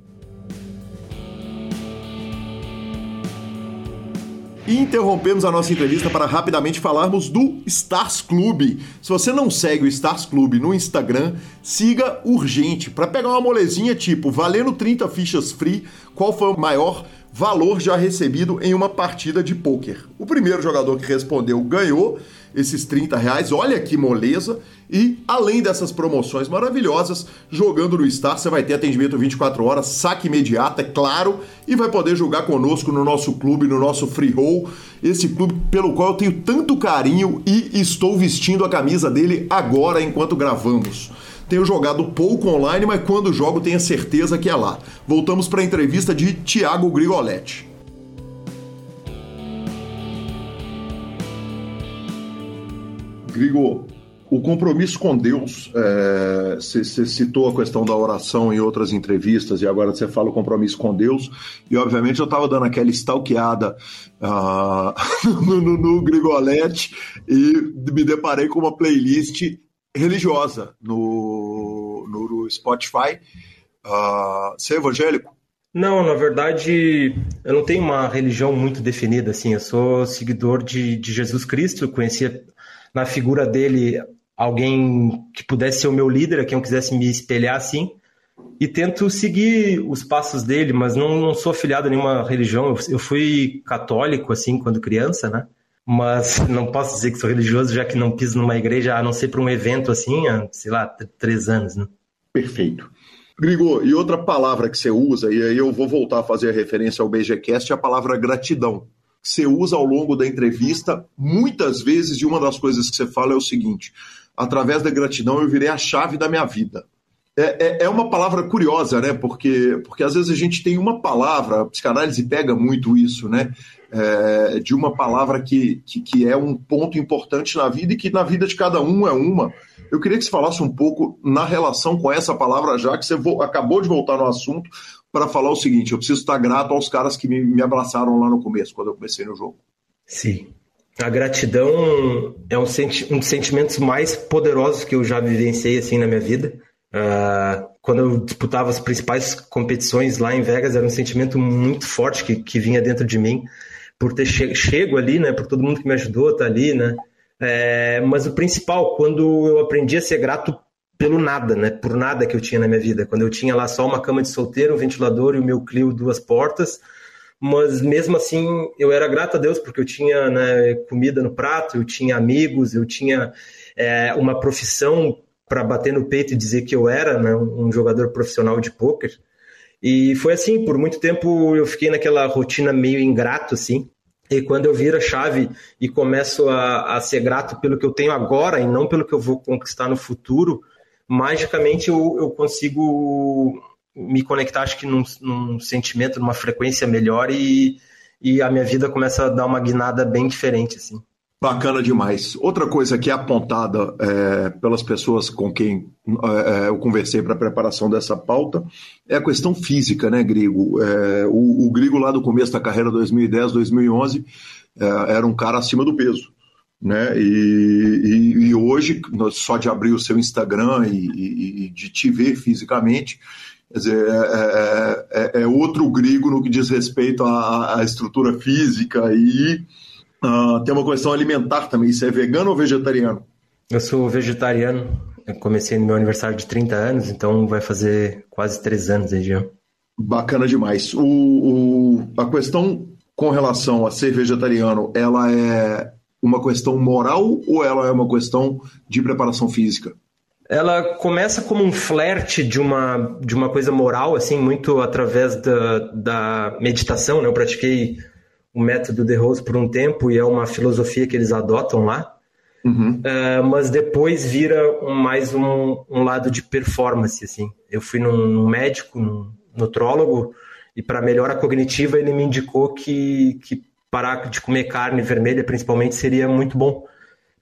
Speaker 1: E interrompemos a nossa entrevista para rapidamente falarmos do Stars Club. Se você não segue o Stars Club no Instagram, siga urgente para pegar uma molezinha tipo valendo 30 fichas free, qual foi o maior valor já recebido em uma partida de pôquer. O primeiro jogador que respondeu ganhou esses 30 reais. Olha que moleza. E além dessas promoções maravilhosas, jogando no Star, você vai ter atendimento 24 horas, saque imediato, é claro, e vai poder jogar conosco no nosso clube, no nosso free roll, esse clube pelo qual eu tenho tanto carinho e estou vestindo a camisa dele agora enquanto gravamos. Tenho jogado pouco online, mas quando jogo tenho certeza que é lá. Voltamos para a entrevista de Thiago Grigoletti. Grigo, o compromisso com Deus, você é, citou a questão da oração em outras entrevistas e agora você fala o compromisso com Deus. E obviamente eu estava dando aquela stalkeada uh, (laughs) no, no, no Grigolete e me deparei com uma playlist religiosa no, no Spotify. Uh, você é evangélico?
Speaker 4: Não, na verdade, eu não tenho uma religião muito definida, assim, eu sou seguidor de, de Jesus Cristo, conhecia na figura dele alguém que pudesse ser o meu líder, quem eu quisesse me espelhar assim, e tento seguir os passos dele, mas não, não sou afiliado a nenhuma religião. Eu, eu, fui católico, assim, quando criança, né? Mas (laughs) não posso dizer que sou religioso, já que não piso numa igreja, a não ser para um evento assim, há, sei lá, três anos, né?
Speaker 1: Perfeito. Grigor, e outra palavra que você usa, e aí eu vou voltar a fazer a referência ao BGCast, é a palavra gratidão você usa ao longo da entrevista, muitas vezes, e uma das coisas que você fala é o seguinte: através da gratidão eu virei a chave da minha vida. É, é, é, uma palavra curiosa, né? Porque, porque às vezes a gente tem uma palavra, a psicanálise pega muito isso, né? É, de uma palavra que, que, que, é um ponto importante na vida e que na vida de cada um é uma. Eu queria que você falasse um pouco na relação com essa palavra, já que você acabou de voltar no assunto, para falar o seguinte: eu preciso estar grato aos caras que me, me abraçaram lá no começo, quando eu comecei no jogo.
Speaker 4: Sim. A gratidão é um, senti um dos sentimentos mais poderosos que eu já vivenciei assim na minha vida. Uh, quando eu disputava as principais competições lá em Vegas, era um sentimento muito forte que, que vinha dentro de mim, por ter che chego ali, né, por todo mundo que me ajudou estar ali, né, É, mas o principal, quando eu aprendi a ser grato pelo nada, né? Por nada que eu tinha na minha vida. Quando eu tinha lá só uma cama de solteiro, um ventilador e o meu Clio duas portas. Mas mesmo assim, eu era grato a Deus porque eu tinha né, comida no prato, eu tinha amigos, eu tinha é, uma profissão para bater no peito e dizer que eu era né, um jogador profissional de pôquer. E foi assim, por muito tempo eu fiquei naquela rotina meio ingrato, assim. E quando eu viro a chave e começo a, a ser grato pelo que eu tenho agora e não pelo que eu vou conquistar no futuro, magicamente eu, eu consigo me conectar, acho que num, num, sentimento, numa frequência melhor e, e a minha vida começa a dar uma guinada bem diferente, assim.
Speaker 1: Bacana demais. Outra coisa que é apontada é, pelas pessoas com quem é, é eu conversei para a preparação dessa pauta é a questão física, né, Grigo? É, o, o, Grigo, lá do começo da carreira 2010, 2011, é, era um cara acima do peso. Né? E, e, e hoje, só de abrir o seu Instagram e, e de te ver fisicamente, quer dizer, é, é, é outro Grigo no que diz respeito à, à estrutura física e Uh, tem uma questão alimentar também. Isso é vegano ou vegetariano?
Speaker 4: Eu sou vegetariano. Eu comecei no meu aniversário de 30 anos, então vai fazer quase 3 anos aí já.
Speaker 1: Bacana demais. O, o, a questão com relação a ser vegetariano, ela é uma questão moral ou ela é uma questão de preparação física?
Speaker 4: Ela começa como um flerte de uma, de uma coisa moral, assim, muito através da, da meditação. Né? Eu pratiquei o método de Rose por um tempo e é uma filosofia que eles adotam lá. Uhum. Uh, mas depois vira um, mais um, um, lado de performance, assim. Eu fui num, num médico, num nutrólogo, e para melhora cognitiva ele me indicou que, que parar de comer carne vermelha, principalmente, seria muito bom.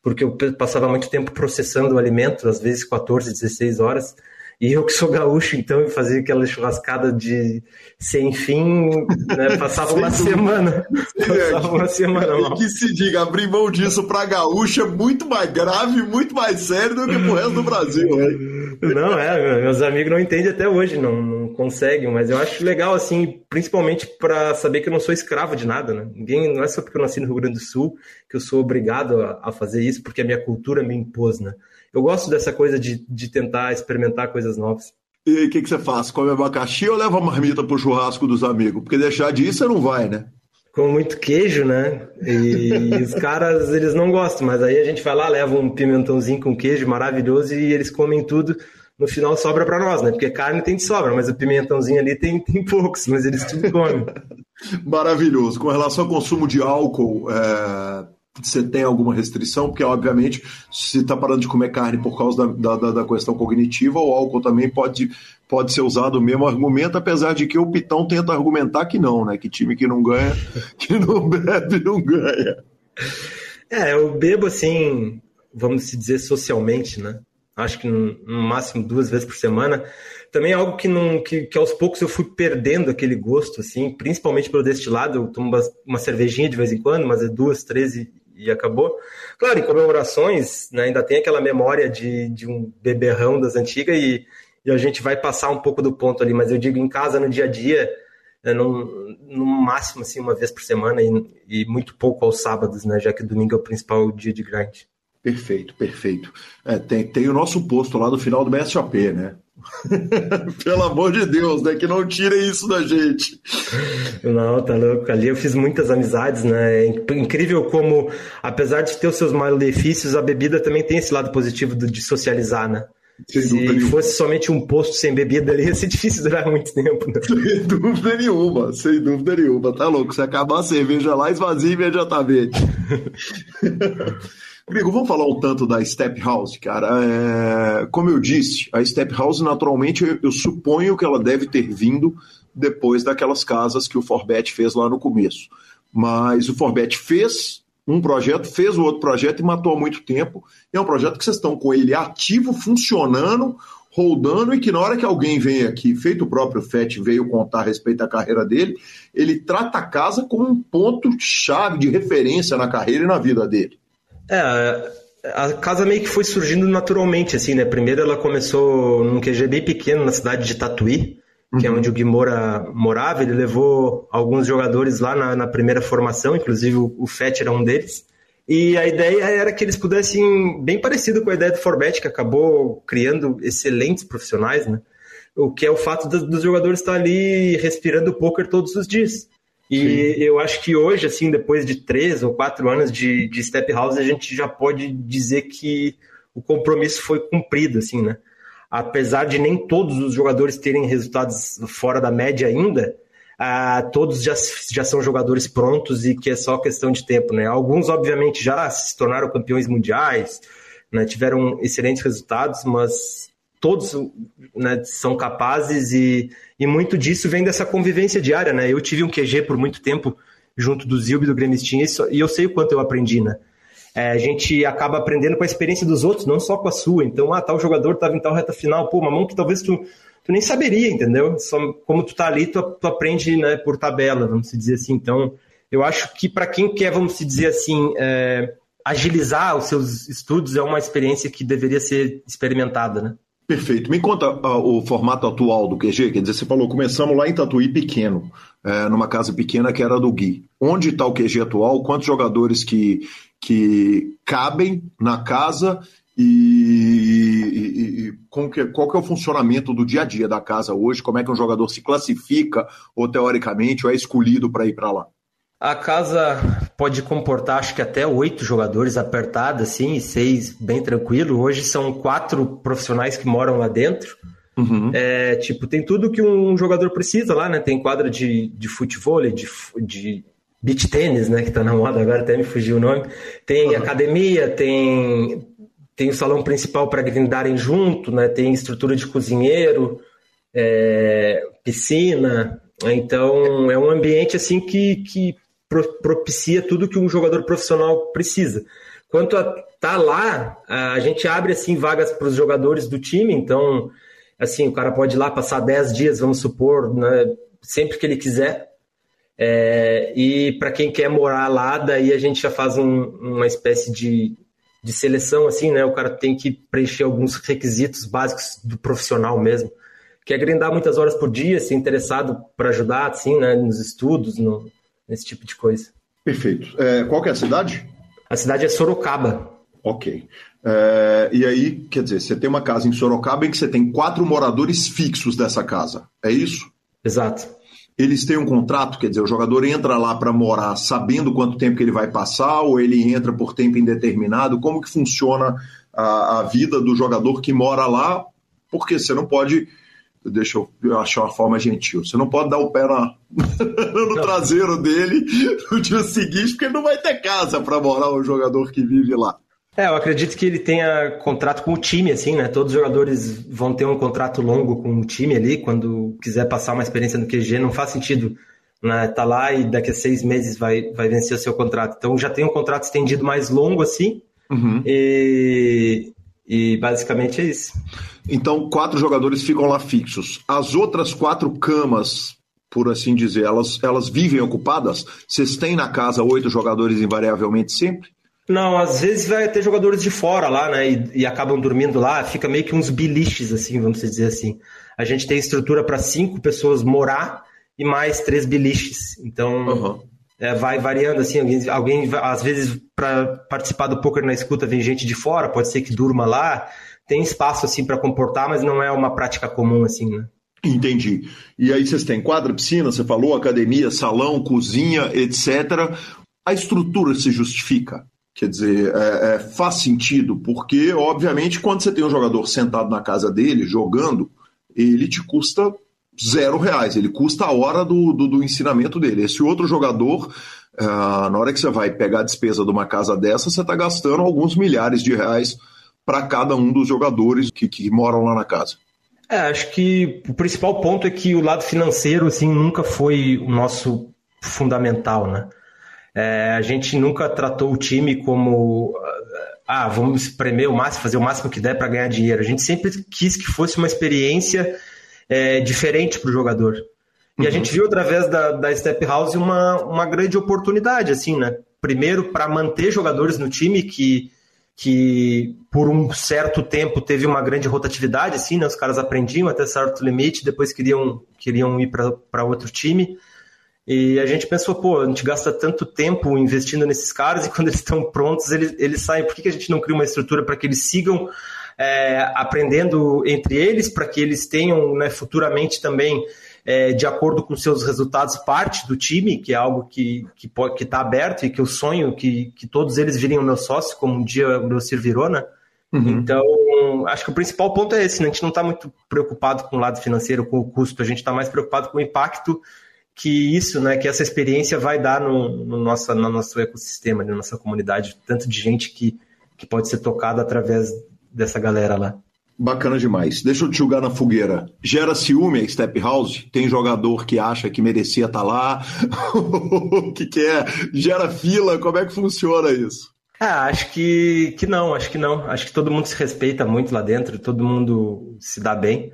Speaker 4: Porque eu passava muito tempo processando o alimento, às vezes 14, 16 horas, e eu que sou gaúcho, então, fazia aquela churrascada de sem fim, né? (laughs) (laughs) Passava uma semana. Passava
Speaker 1: uma semana mal. Que se diga, abrir mão disso pra gaúcho é muito mais grave, muito mais sério do que pro resto do Brasil, né?
Speaker 4: Não, é, meus amigos não entendem até hoje, não, não conseguem, mas eu acho legal, assim, principalmente para saber que eu não sou escravo de nada, né? Ninguém, não é só porque eu nasci no Rio Grande do Sul que eu sou obrigado a, a fazer isso, porque a minha cultura me impôs, né? Eu gosto dessa coisa de, de tentar experimentar coisas novas.
Speaker 1: E o que, que você faz? Come abacaxi ou leva a marmita pro churrasco dos amigos? Porque deixar disso você não vai, né?
Speaker 4: Com muito queijo, né? E (laughs) os caras, eles não gostam, mas aí a gente vai lá, leva um pimentãozinho com queijo maravilhoso e eles comem tudo. No final sobra para nós, né? Porque carne tem de sobra, mas o pimentãozinho ali tem, tem poucos, mas eles tudo comem. (laughs)
Speaker 1: Maravilhoso. Com relação ao consumo de álcool, é você tem alguma restrição, porque obviamente se está parando de comer carne por causa da, da, da, questão cognitiva, o álcool também pode, pode ser usado o mesmo argumento, apesar de que o Pitão tenta argumentar que não, né? Que time que não ganha, (laughs) que não bebe, não ganha.
Speaker 4: É, eu bebo assim, vamos dizer socialmente, né? Acho que no, máximo duas vezes por semana. Também é algo que, não, que, que aos poucos eu fui perdendo aquele gosto, assim, principalmente pelo destilado. Eu tomo uma, uma cervejinha de vez em quando, mas é duas, três e, e acabou. Claro, em comemorações, né, ainda tem aquela memória de, de um beberrão das antigas e, e, a gente vai passar um pouco do ponto ali, mas eu digo em casa, no dia a dia, né, no, no máximo assim, uma vez por semana e, e, muito pouco aos sábados, né, já que domingo é o principal dia de grind.
Speaker 1: Perfeito, perfeito. É, tem, tem o nosso posto lá do final do BSOP, né? (laughs) Pelo amor de Deus, né? Que não tirem isso da gente.
Speaker 4: Não, tá louco. Ali eu fiz muitas amizades, né? É incrível como, apesar de ter os seus malefícios, a bebida também tem esse lado positivo de socializar, né? Sem Se fosse somente um posto sem bebida ali, (laughs) ia ser difícil durar muito tempo. Né?
Speaker 1: Sem dúvida nenhuma, sem dúvida nenhuma. Tá louco? Se acabar a cerveja lá, esvazia imediatamente. (laughs) Grigo, vamos falar um tanto da Step House, cara. É, como eu disse, a Step House, naturalmente, eu, eu, suponho que ela deve ter vindo depois daquelas casas que o Forbet fez lá no começo. Mas o Forbet fez um projeto, fez o outro projeto e matou há muito tempo. É um projeto que vocês estão com ele ativo, funcionando, rodando, e que na hora que alguém vem aqui, feito o próprio FET, veio contar a respeito da carreira dele, ele trata a casa como um ponto-chave de referência na carreira e na vida dele.
Speaker 4: É, a casa meio que foi surgindo naturalmente, assim, né? Primeiro ela começou num QG bem pequeno, na cidade de Tatuí, uhum. que é uhum. onde o Gui Moura morava. Ele levou alguns jogadores lá na, na primeira formação, inclusive o, o Fett era um deles. E a ideia era que eles pudessem, bem parecido com a ideia do Forbet, que acabou criando excelentes profissionais, né? O que é o fato dos, dos jogadores estar ali respirando poker todos os dias. E Sim. eu acho que hoje, assim, depois de três ou quatro anos de, de Step House, a gente já pode dizer que o compromisso foi cumprido, assim, né? Apesar de nem todos os jogadores terem resultados fora da média ainda, ah, todos já, já são jogadores prontos e que é só questão de tempo, né? Alguns, obviamente, já se tornaram campeões mundiais, né? tiveram excelentes resultados, mas todos né, são capazes e, e muito disso vem dessa convivência diária, né? Eu tive um QG por muito tempo junto do Zilb e do Gremistinha e eu sei o quanto eu aprendi, né? É, a gente acaba aprendendo com a experiência dos outros, não só com a sua. Então, ah, tal jogador estava em tal reta final, pô, uma mão que talvez tu, tu nem saberia, entendeu? Só, como tu tá ali, tu, tu aprende né, por tabela, vamos dizer assim. Então, eu acho que para quem quer, vamos dizer assim, é, agilizar os seus estudos, é uma experiência que deveria ser experimentada, né?
Speaker 1: Perfeito. Me conta uh, o formato atual do QG. Quer dizer, você falou, começamos lá em Tatuí pequeno, é, numa casa pequena que era do Gui. Onde está o QG atual? Quantos jogadores que, que cabem na casa e, e, e que, qual que é o funcionamento do dia a dia da casa hoje? Como é que um jogador se classifica ou teoricamente ou é escolhido para ir para lá?
Speaker 4: A casa pode comportar, acho que até oito jogadores apertada, assim, e seis bem tranquilo. Hoje são quatro profissionais que moram lá dentro. Uhum. É, tipo, tem tudo que um jogador precisa lá, né? Tem quadra de, de futebol, de, de beach tênis, né? Que tá na moda agora, até me fugiu o nome. Tem uhum. academia, tem, tem o salão principal para grindarem junto, né? Tem estrutura de cozinheiro, é, piscina. Então, é um ambiente assim que, que propicia tudo que um jogador profissional precisa. Quanto a tá lá, a gente abre assim vagas para os jogadores do time, então assim, o cara pode ir lá passar 10 dias, vamos supor, né, sempre que ele quiser. É, e para quem quer morar lá, daí a gente já faz um, uma espécie de, de seleção, assim, né? O cara tem que preencher alguns requisitos básicos do profissional mesmo. Quer grindar muitas horas por dia, ser interessado para ajudar, assim, né? Nos estudos, no, nesse tipo de coisa.
Speaker 1: Perfeito. É, qual que é a cidade?
Speaker 4: A cidade é Sorocaba.
Speaker 1: Ok. É, e aí, quer dizer, você tem uma casa em Sorocaba em que você tem quatro moradores fixos dessa casa. É isso?
Speaker 4: Exato.
Speaker 1: Eles têm um contrato, quer dizer, o jogador entra lá para morar sabendo quanto tempo que ele vai passar ou ele entra por tempo indeterminado? Como que funciona a, a vida do jogador que mora lá? Porque você não pode deixa eu achar uma forma gentil. Você não pode dar o pé na, (laughs) no traseiro dele no dia seguinte, porque ele não vai ter casa para morar o jogador que vive lá.
Speaker 4: É, eu acredito que ele tenha contrato com o time, assim, né? Todos os jogadores vão ter um contrato longo com o time ali, quando quiser passar uma experiência no QG, não faz sentido né, tá lá e daqui a seis meses vai, vai vencer o seu contrato. Então já tem um contrato estendido mais longo, assim, uhum. e, e basicamente é isso.
Speaker 1: Então, quatro jogadores ficam lá fixos. As outras quatro camas, por assim dizer, elas, elas vivem ocupadas? Vocês têm na casa oito jogadores invariavelmente sempre?
Speaker 4: Não, às vezes vai ter jogadores de fora lá, né? E, e acabam dormindo lá, fica meio que uns biliches, assim, vamos dizer assim. A gente tem estrutura para cinco pessoas morar e mais três biliches. Então, uhum. É, vai variando, assim. Alguém, alguém às vezes, para participar do poker na escuta, vem gente de fora, pode ser que durma lá tem espaço assim para comportar, mas não é uma prática comum assim, né?
Speaker 1: Entendi. E aí vocês têm quadra, piscina, você falou, academia, salão, cozinha, etc. A estrutura se justifica? Quer dizer, é, é, faz sentido, porque, obviamente, quando você tem um jogador sentado na casa dele, jogando, ele te custa zero reais, ele custa a hora do, do, do ensinamento dele. Esse outro jogador, é, na hora que você vai pegar a despesa de uma casa dessa, você está gastando alguns milhares de reais para cada um dos jogadores que, que moram lá na casa.
Speaker 4: É, acho que o principal ponto é que o lado financeiro assim nunca foi o nosso fundamental, né? É, a gente nunca tratou o time como ah, vamos espremer o máximo, fazer o máximo que der para ganhar dinheiro. A gente sempre quis que fosse uma experiência é, diferente para o jogador. E uhum. a gente viu através da, da Step House uma, uma grande oportunidade, assim, né? Primeiro, para manter jogadores no time que que por um certo tempo teve uma grande rotatividade, assim, né? Os caras aprendiam até certo limite, depois queriam, queriam ir para outro time. E a gente pensou, pô, a gente gasta tanto tempo investindo nesses caras e quando eles estão prontos, eles, eles saem. Por que, que a gente não cria uma estrutura para que eles sigam é, aprendendo entre eles, para que eles tenham né, futuramente também, é, de acordo com seus resultados, parte do time, que é algo que está que, que tá aberto e que eu sonho que, que todos eles virem o meu sócio, como um dia o meu virou, né? Uhum. Então, acho que o principal ponto é esse, né? A gente não está muito preocupado com o lado financeiro, com o custo, a gente está mais preocupado com o impacto que isso, né, que essa experiência vai dar no, no, nosso, no nosso ecossistema, na nossa comunidade, tanto de gente que, que pode ser tocada através dessa galera lá.
Speaker 1: Bacana demais. Deixa eu te jogar na fogueira. Gera ciúme a Step House? Tem jogador que acha que merecia estar tá lá? o (laughs) que, que é? Gera fila? Como é que funciona isso?
Speaker 4: Ah, acho que, que não, acho que não. Acho que todo mundo se respeita muito lá dentro, todo mundo se dá bem.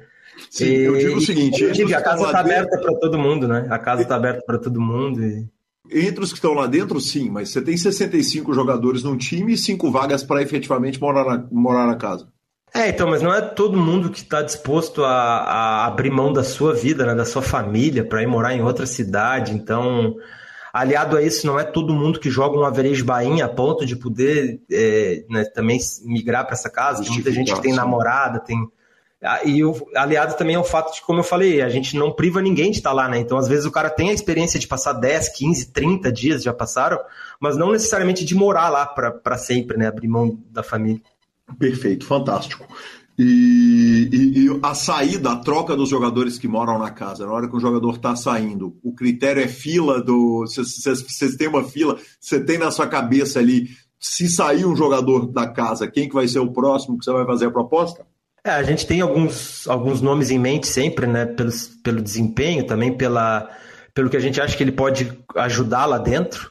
Speaker 1: Sim, e, eu digo o seguinte:
Speaker 4: eu digo, a casa está aberta para todo mundo, né? A casa está aberta para todo mundo. E...
Speaker 1: Entre os que estão lá dentro, sim, mas você tem 65 jogadores num time e 5 vagas para efetivamente morar na, morar na casa.
Speaker 4: É, então, mas não é todo mundo que está disposto a, a, abrir mão da sua vida, né, da sua família, para ir morar em outra cidade. Então, aliado a isso, não é todo mundo que joga um average bainha a ponto de poder é, né, também migrar para essa casa. Tem muita gente que tem namorada, tem e o, aliado também ao fato de, como eu falei, a gente não priva ninguém de estar lá, né? Então, às vezes, o cara tem a experiência de passar 10, 15, 30 dias, já passaram, mas não necessariamente de morar lá para sempre, né? Abrir mão da família.
Speaker 1: Perfeito, fantástico. E, e, e, a saída, a troca dos jogadores que moram na casa, na hora que o jogador está saindo, o critério é fila do. Vocês têm uma fila, você tem na sua cabeça ali, se sair um jogador da casa, quem que vai ser o próximo que você vai fazer a proposta?
Speaker 4: É, a gente tem alguns, alguns nomes em mente sempre, né? Pelo, pelo desempenho, também pela, pelo que a gente acha que ele pode ajudar lá dentro.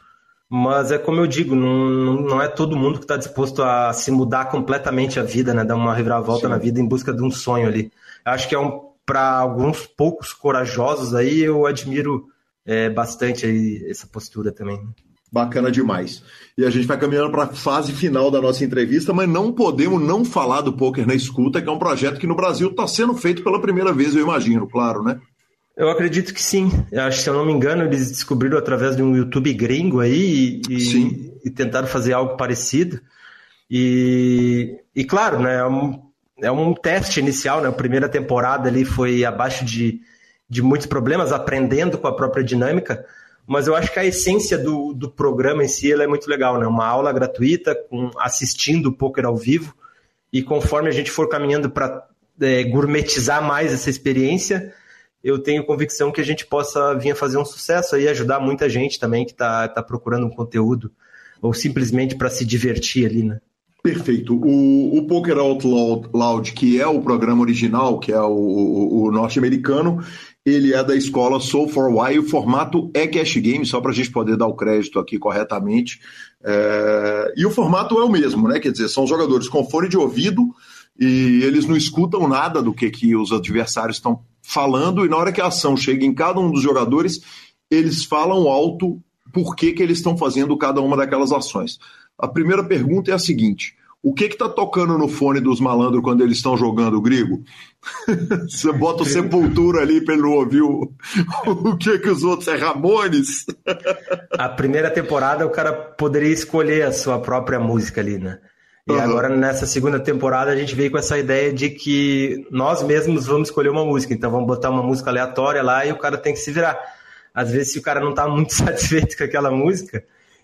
Speaker 4: Mas é como eu digo, não, não é todo mundo que está disposto a se mudar completamente a vida, né? Dar uma reviravolta Sim. na vida em busca de um sonho ali. Eu acho que é um para alguns poucos corajosos aí, eu admiro é, bastante aí essa postura também.
Speaker 1: Bacana demais. E a gente vai caminhando para a fase final da nossa entrevista, mas não podemos não falar do Poker na Escuta, que é um projeto que no Brasil está sendo feito pela primeira vez, eu imagino, claro, né?
Speaker 4: Eu acredito que sim. Eu acho que, se eu não me engano, eles descobriram através de um YouTube gringo aí e, e tentaram fazer algo parecido. E, e claro, né, é um, é um teste inicial, né? A primeira temporada ali foi abaixo de, de muitos problemas, aprendendo com a própria dinâmica mas eu acho que a essência do, do programa em si é muito legal, né? Uma aula gratuita, com, assistindo o poker ao vivo, e conforme a gente for caminhando para é, gourmetizar mais essa experiência, eu tenho convicção que a gente possa vir a fazer um sucesso e ajudar muita gente também que está tá procurando um conteúdo, ou simplesmente para se divertir ali, né?
Speaker 1: Perfeito. O, o Poker Out Loud, que é o programa original, que é o, o, o norte-americano, ele é da escola Soul for Why, o formato é cash game, só para a gente poder dar o crédito aqui corretamente. É... E o formato é o mesmo, né? Quer dizer, são jogadores com fone de ouvido e eles não escutam nada do que, que os adversários estão falando, e na hora que a ação chega em cada um dos jogadores, eles falam alto por que, que eles estão fazendo cada uma daquelas ações. A primeira pergunta é a seguinte: o que está tocando no fone dos malandros quando eles estão jogando o grigo? (laughs) Você bota o sepultura ali para ele não ouvir o, o que, que os outros é Ramones.
Speaker 4: A primeira temporada o cara poderia escolher a sua própria música ali, né? E uhum. agora nessa segunda temporada a gente veio com essa ideia de que nós mesmos vamos escolher uma música. Então vamos botar uma música aleatória lá e o cara tem que se virar. Às vezes, se o cara não está muito (laughs) satisfeito com aquela música,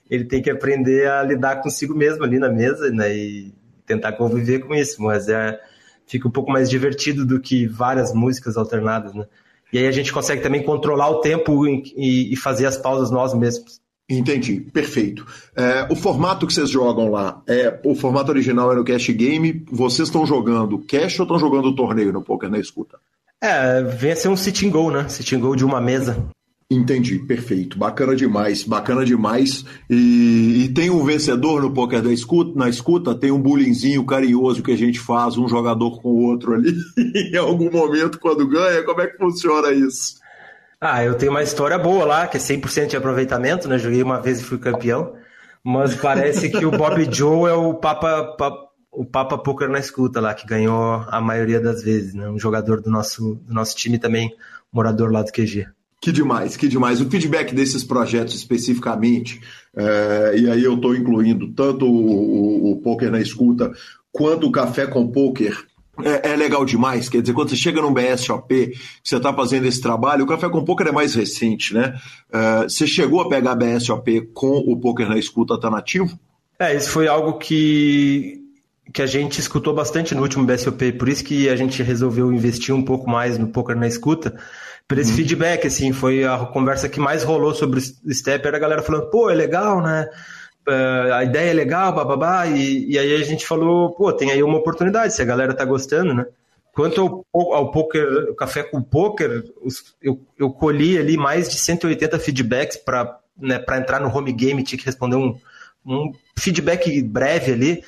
Speaker 4: ele tem que aprender a lidar consigo mesmo ali na mesa, né? E tentar conviver com isso, mas é fica um pouco mais divertido do que várias músicas alternadas, né? E aí a gente consegue também controlar o tempo e, e fazer as pausas nós mesmos.
Speaker 1: Entendi, perfeito. É, o formato que vocês jogam lá, é o formato original é no Cash Game. Vocês estão jogando cash ou estão jogando o torneio no Poker na escuta?
Speaker 4: É, vem a ser um sitting goal, né? Sitting goal de uma mesa.
Speaker 1: Entendi, perfeito. Bacana demais, bacana demais. E, e, tem um vencedor no poker da escuta, na escuta, tem um bullyingzinho carinhoso que a gente faz, um jogador com o outro ali, (laughs) em algum momento quando ganha. Como é que funciona isso?
Speaker 4: Ah, eu tenho uma história boa lá, que é 100% de aproveitamento, né? Joguei uma vez e fui campeão. Mas parece que o Bob (laughs) Joe é o Papa, o Papa Poker na escuta lá, que ganhou a maioria das vezes, né? Um jogador do nosso, do nosso time também, morador lá do QG.
Speaker 1: Que demais, que demais. O feedback desses projetos especificamente, é, e aí eu estou incluindo tanto o, o, o Poker na Escuta quanto o Café com Poker, é, é, legal demais. Quer dizer, quando você chega num BSOP, você está fazendo esse trabalho, o Café com Poker é mais recente, né? É, você chegou a pegar BSOP com o Poker na Escuta alternativo?
Speaker 4: É, isso foi algo que, que a gente escutou bastante no último BSOP, por isso que a gente resolveu investir um pouco mais no Poker na Escuta por esse uhum. feedback, assim, foi a conversa que mais rolou sobre o Step, era a galera falando, pô, é legal, né? Uh, a ideia é legal, bababá, e, e aí a gente falou, pô, tem aí uma oportunidade, se a galera tá gostando, né? Quanto ao, ao poker, o café com poker, eu, eu colhi ali mais de 180 feedbacks para né, entrar no home game, tinha que responder um, um feedback breve ali.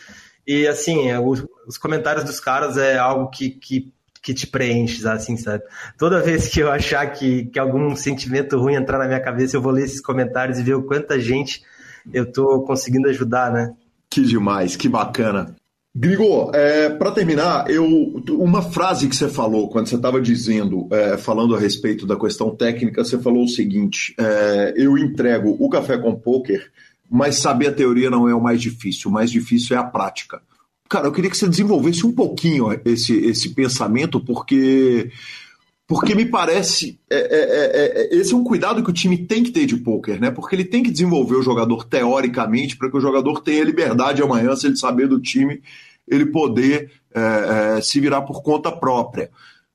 Speaker 4: E assim, é, os, os comentários dos caras é algo que, que que te preenche, assim, sabe? Toda vez que eu achar que, que algum sentimento ruim entrar na minha cabeça, eu vou ler esses comentários e ver o quanta gente eu tô conseguindo ajudar, né?
Speaker 1: Que demais, que bacana. Grigor, é, para terminar, eu uma frase que você falou quando você estava dizendo, é, falando a respeito da questão técnica, você falou o seguinte: é, eu entrego o café com poker, mas saber a teoria não é o mais difícil, o mais difícil é a prática. Cara, eu queria que você desenvolvesse um pouquinho esse, esse pensamento, porque porque me parece é, é, é, é, esse é um cuidado que o time tem que ter de poker, né? Porque ele tem que desenvolver o jogador teoricamente para que o jogador tenha liberdade amanhã, se ele saber do time, ele poder é, é, se virar por conta própria.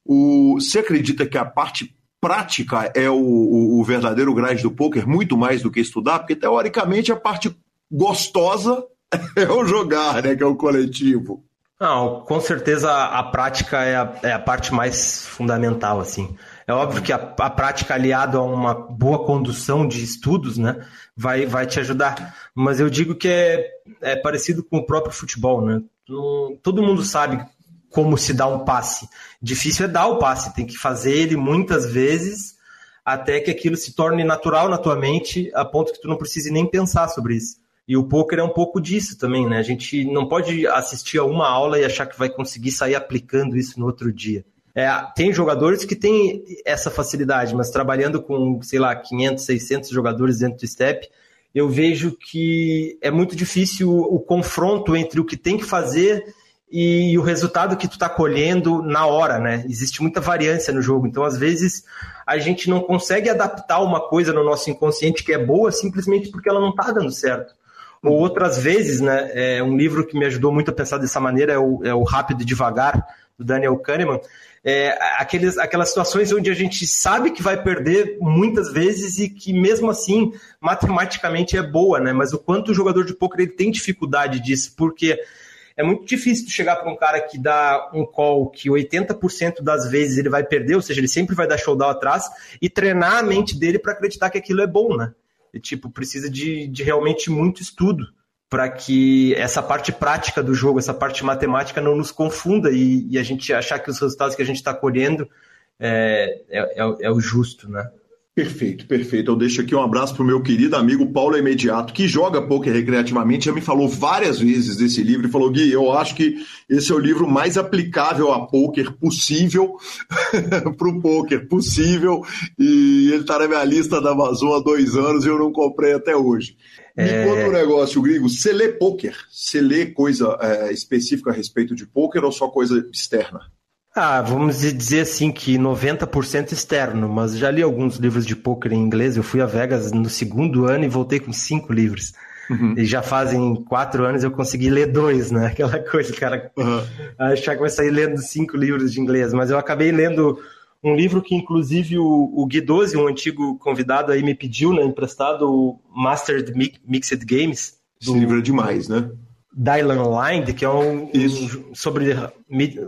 Speaker 1: O, você acredita que a parte prática é o, o, o verdadeiro grade do poker, muito mais do que estudar? Porque teoricamente a parte gostosa é o jogar, né? Que é o coletivo.
Speaker 4: Não, com certeza a prática é a, é a parte mais fundamental, assim. É óbvio que a, a prática aliada a uma boa condução de estudos, né, vai, vai te ajudar. Mas eu digo que é, é parecido com o próprio futebol, né? Todo mundo sabe como se dá um passe. Difícil é dar o passe, tem que fazer ele muitas vezes até que aquilo se torne natural na tua mente, a ponto que tu não precise nem pensar sobre isso. E o poker é um pouco disso também, né? A gente não pode assistir a uma aula e achar que vai conseguir sair aplicando isso no outro dia. É, tem jogadores que têm essa facilidade, mas trabalhando com, sei lá, 500, 600 jogadores dentro do step, eu vejo que é muito difícil o, o confronto entre o que tem que fazer e o resultado que tu está colhendo na hora, né? Existe muita variância no jogo, então às vezes a gente não consegue adaptar uma coisa no nosso inconsciente que é boa simplesmente porque ela não está dando certo. Ou outras vezes, né, é um livro que me ajudou muito a pensar dessa maneira é o, é o Rápido e Devagar, do Daniel Kahneman. É, aqueles, aquelas situações onde a gente sabe que vai perder muitas vezes e que mesmo assim matematicamente é boa, né? Mas o quanto o jogador de poker ele tem dificuldade disso, porque é muito difícil chegar para um cara que dá um call que 80% das vezes ele vai perder, ou seja, ele sempre vai dar showdown atrás, e treinar a mente dele para acreditar que aquilo é bom, né? E, tipo, precisa de, de realmente muito estudo para que essa parte prática do jogo, essa parte matemática não nos confunda e, e a gente achar que os resultados que a gente está colhendo é, é, é, o justo, né?
Speaker 1: Perfeito, perfeito. Eu deixo aqui um abraço para o meu querido amigo Paulo Imediato, que joga poker recreativamente, já me falou várias vezes desse livro e falou: Gui, eu acho que esse é o livro mais aplicável a poker possível, (laughs) para o poker possível, e ele está na minha lista da Amazon há dois anos e eu não comprei até hoje. Me é... conta um negócio, Grigo, você lê poker? Você lê coisa é, específica a respeito de poker ou só coisa externa?
Speaker 4: Ah, vamos dizer assim que 90% externo, mas já li alguns livros de poker em inglês. Eu fui a Vegas no segundo ano e voltei com cinco livros. Uhum. E já fazem quatro anos eu consegui ler dois, né? (laughs) Aquela coisa, cara, uhum. achar que vai sair lendo cinco livros de inglês. Mas eu acabei lendo um livro que, inclusive, o, o Gui 12, um antigo convidado aí, me pediu, né, emprestado, o Mastered Mixed Games.
Speaker 1: Do... Esse livro é demais, né?
Speaker 4: Dylan Line, que é um, um, sobre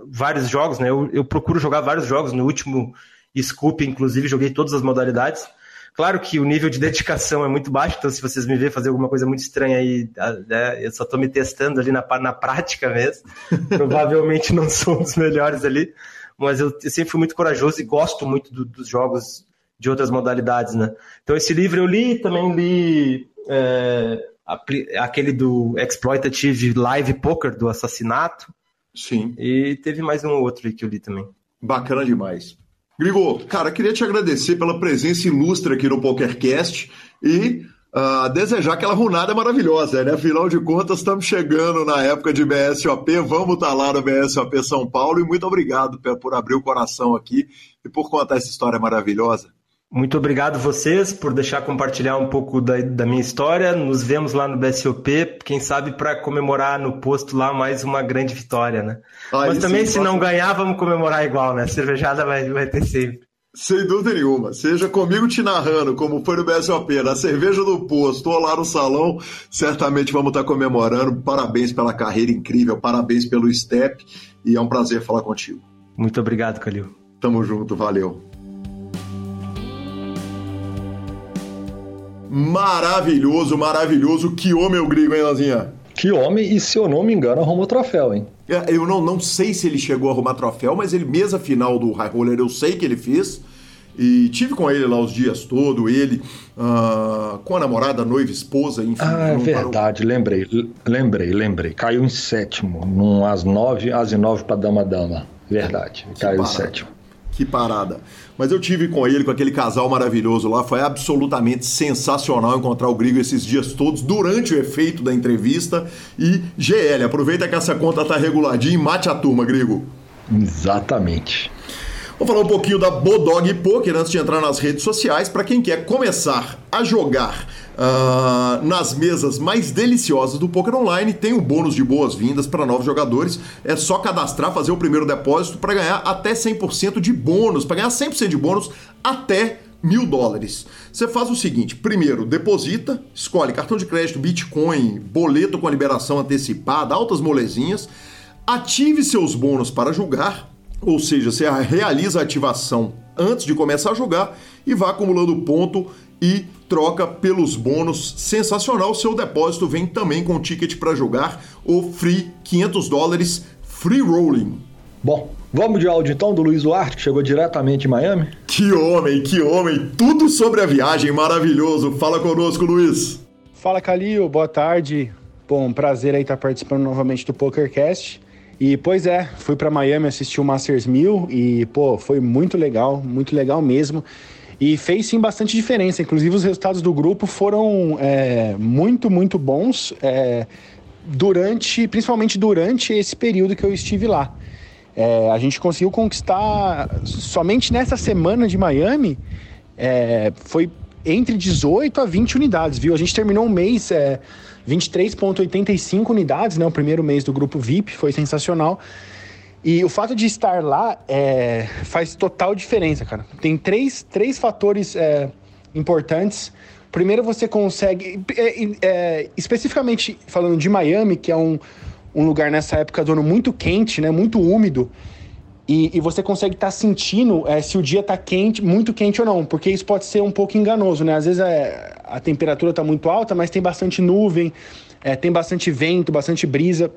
Speaker 4: vários jogos, né? Eu, eu, procuro jogar vários jogos. No último Scoop, inclusive, joguei todas as modalidades. Claro que o nível de dedicação é muito baixo, então se vocês me verem fazer alguma coisa muito estranha aí, né, eu só estou me testando ali na, na prática mesmo. (laughs) Provavelmente não sou um dos melhores ali, mas eu, eu sempre fui muito corajoso e gosto muito do, dos jogos de outras modalidades, né? Então esse livro eu li, também li é, aquele do Exploitative Live Poker, do assassinato.
Speaker 1: Sim.
Speaker 4: E teve mais um outro aí que eu li também.
Speaker 1: Bacana demais. Grigo, cara, queria te agradecer pela presença ilustre aqui no PokerCast e uh, desejar aquela runada maravilhosa, né? Afinal de contas, estamos chegando na época de BSOP, vamos estar tá lá no BSOP São Paulo e muito obrigado por abrir o coração aqui e por contar essa história maravilhosa.
Speaker 4: Muito obrigado vocês por deixar compartilhar um pouco da, da minha história. Nos vemos lá no BSOP, quem sabe para comemorar no posto lá mais uma grande vitória, né? Ah, Mas também, se não ganhar, vamos comemorar igual, né? A cervejada vai, vai ter sempre.
Speaker 1: Sem dúvida nenhuma. Seja comigo te narrando, como foi no BSOP, na cerveja do posto ou lá no salão, certamente vamos estar comemorando. Parabéns pela carreira incrível, parabéns pelo step e é um prazer falar contigo.
Speaker 4: Muito obrigado, Calil.
Speaker 1: Tamo junto, valeu. Maravilhoso, maravilhoso. Que homem o Grigo, hein, Lazinha?
Speaker 2: Que homem, e se eu não me engano, arrumou troféu, hein?
Speaker 1: É, eu não, não sei se ele chegou a arrumar troféu, mas ele, mesa final do High Roller, eu sei que ele fez. E tive com ele lá os dias todos, ele uh, com a namorada, noiva, esposa, enfim.
Speaker 2: Ah, é verdade, parou. lembrei, lembrei, lembrei. Caiu em sétimo, num às nove, às nove para dama-dama. Verdade, que caiu parada. em sétimo.
Speaker 1: Que parada. Mas eu tive com ele, com aquele casal maravilhoso lá. Foi absolutamente sensacional encontrar o Grigo esses dias todos, durante o efeito da entrevista. E GL, aproveita que essa conta tá reguladinha e mate a turma, Grigo.
Speaker 2: Exatamente.
Speaker 1: Vou falar um pouquinho da Bodog Poker antes de entrar nas redes sociais. Para quem quer começar a jogar uh, nas mesas mais deliciosas do Poker Online, tem um bônus de boas-vindas para novos jogadores. É só cadastrar, fazer o primeiro depósito para ganhar até 100% de bônus, para ganhar 100% de bônus até mil dólares. Você faz o seguinte: primeiro, deposita, escolhe cartão de crédito, Bitcoin, boleto com a liberação antecipada, altas molezinhas, ative seus bônus para julgar, ou seja, você realiza a ativação antes de começar a jogar e vai acumulando ponto e troca pelos bônus. Sensacional, seu depósito vem também com ticket para jogar o Free 500 dólares Free Rolling.
Speaker 2: Bom, vamos de áudio então do Luiz Duarte, que chegou diretamente de Miami?
Speaker 1: Que homem, que homem! Tudo sobre a viagem, maravilhoso! Fala conosco, Luiz!
Speaker 5: Fala, Calil, boa tarde. Bom, prazer aí estar participando novamente do PokerCast. E, pois é, fui para Miami assistir o Masters 1000 e, pô, foi muito legal, muito legal mesmo. E fez sim bastante diferença. Inclusive, os resultados do grupo foram é, muito, muito bons é, durante, principalmente durante esse período que eu estive lá. É, a gente conseguiu conquistar somente nessa semana de Miami é, foi entre 18 a 20 unidades, viu? A gente terminou um mês é, 23,85 unidades, né? O primeiro mês do grupo VIP foi sensacional. E o fato de estar lá é, faz total diferença, cara. Tem três, três fatores é, importantes. Primeiro, você consegue. É, é, especificamente falando de Miami, que é um, um lugar nessa época do ano muito quente, né? Muito úmido. E, e você consegue estar tá sentindo é, se o dia está quente, muito quente ou não, porque isso pode ser um pouco enganoso, né? Às vezes é, a temperatura está muito alta, mas tem bastante nuvem, tem bastante vento, bastante brisa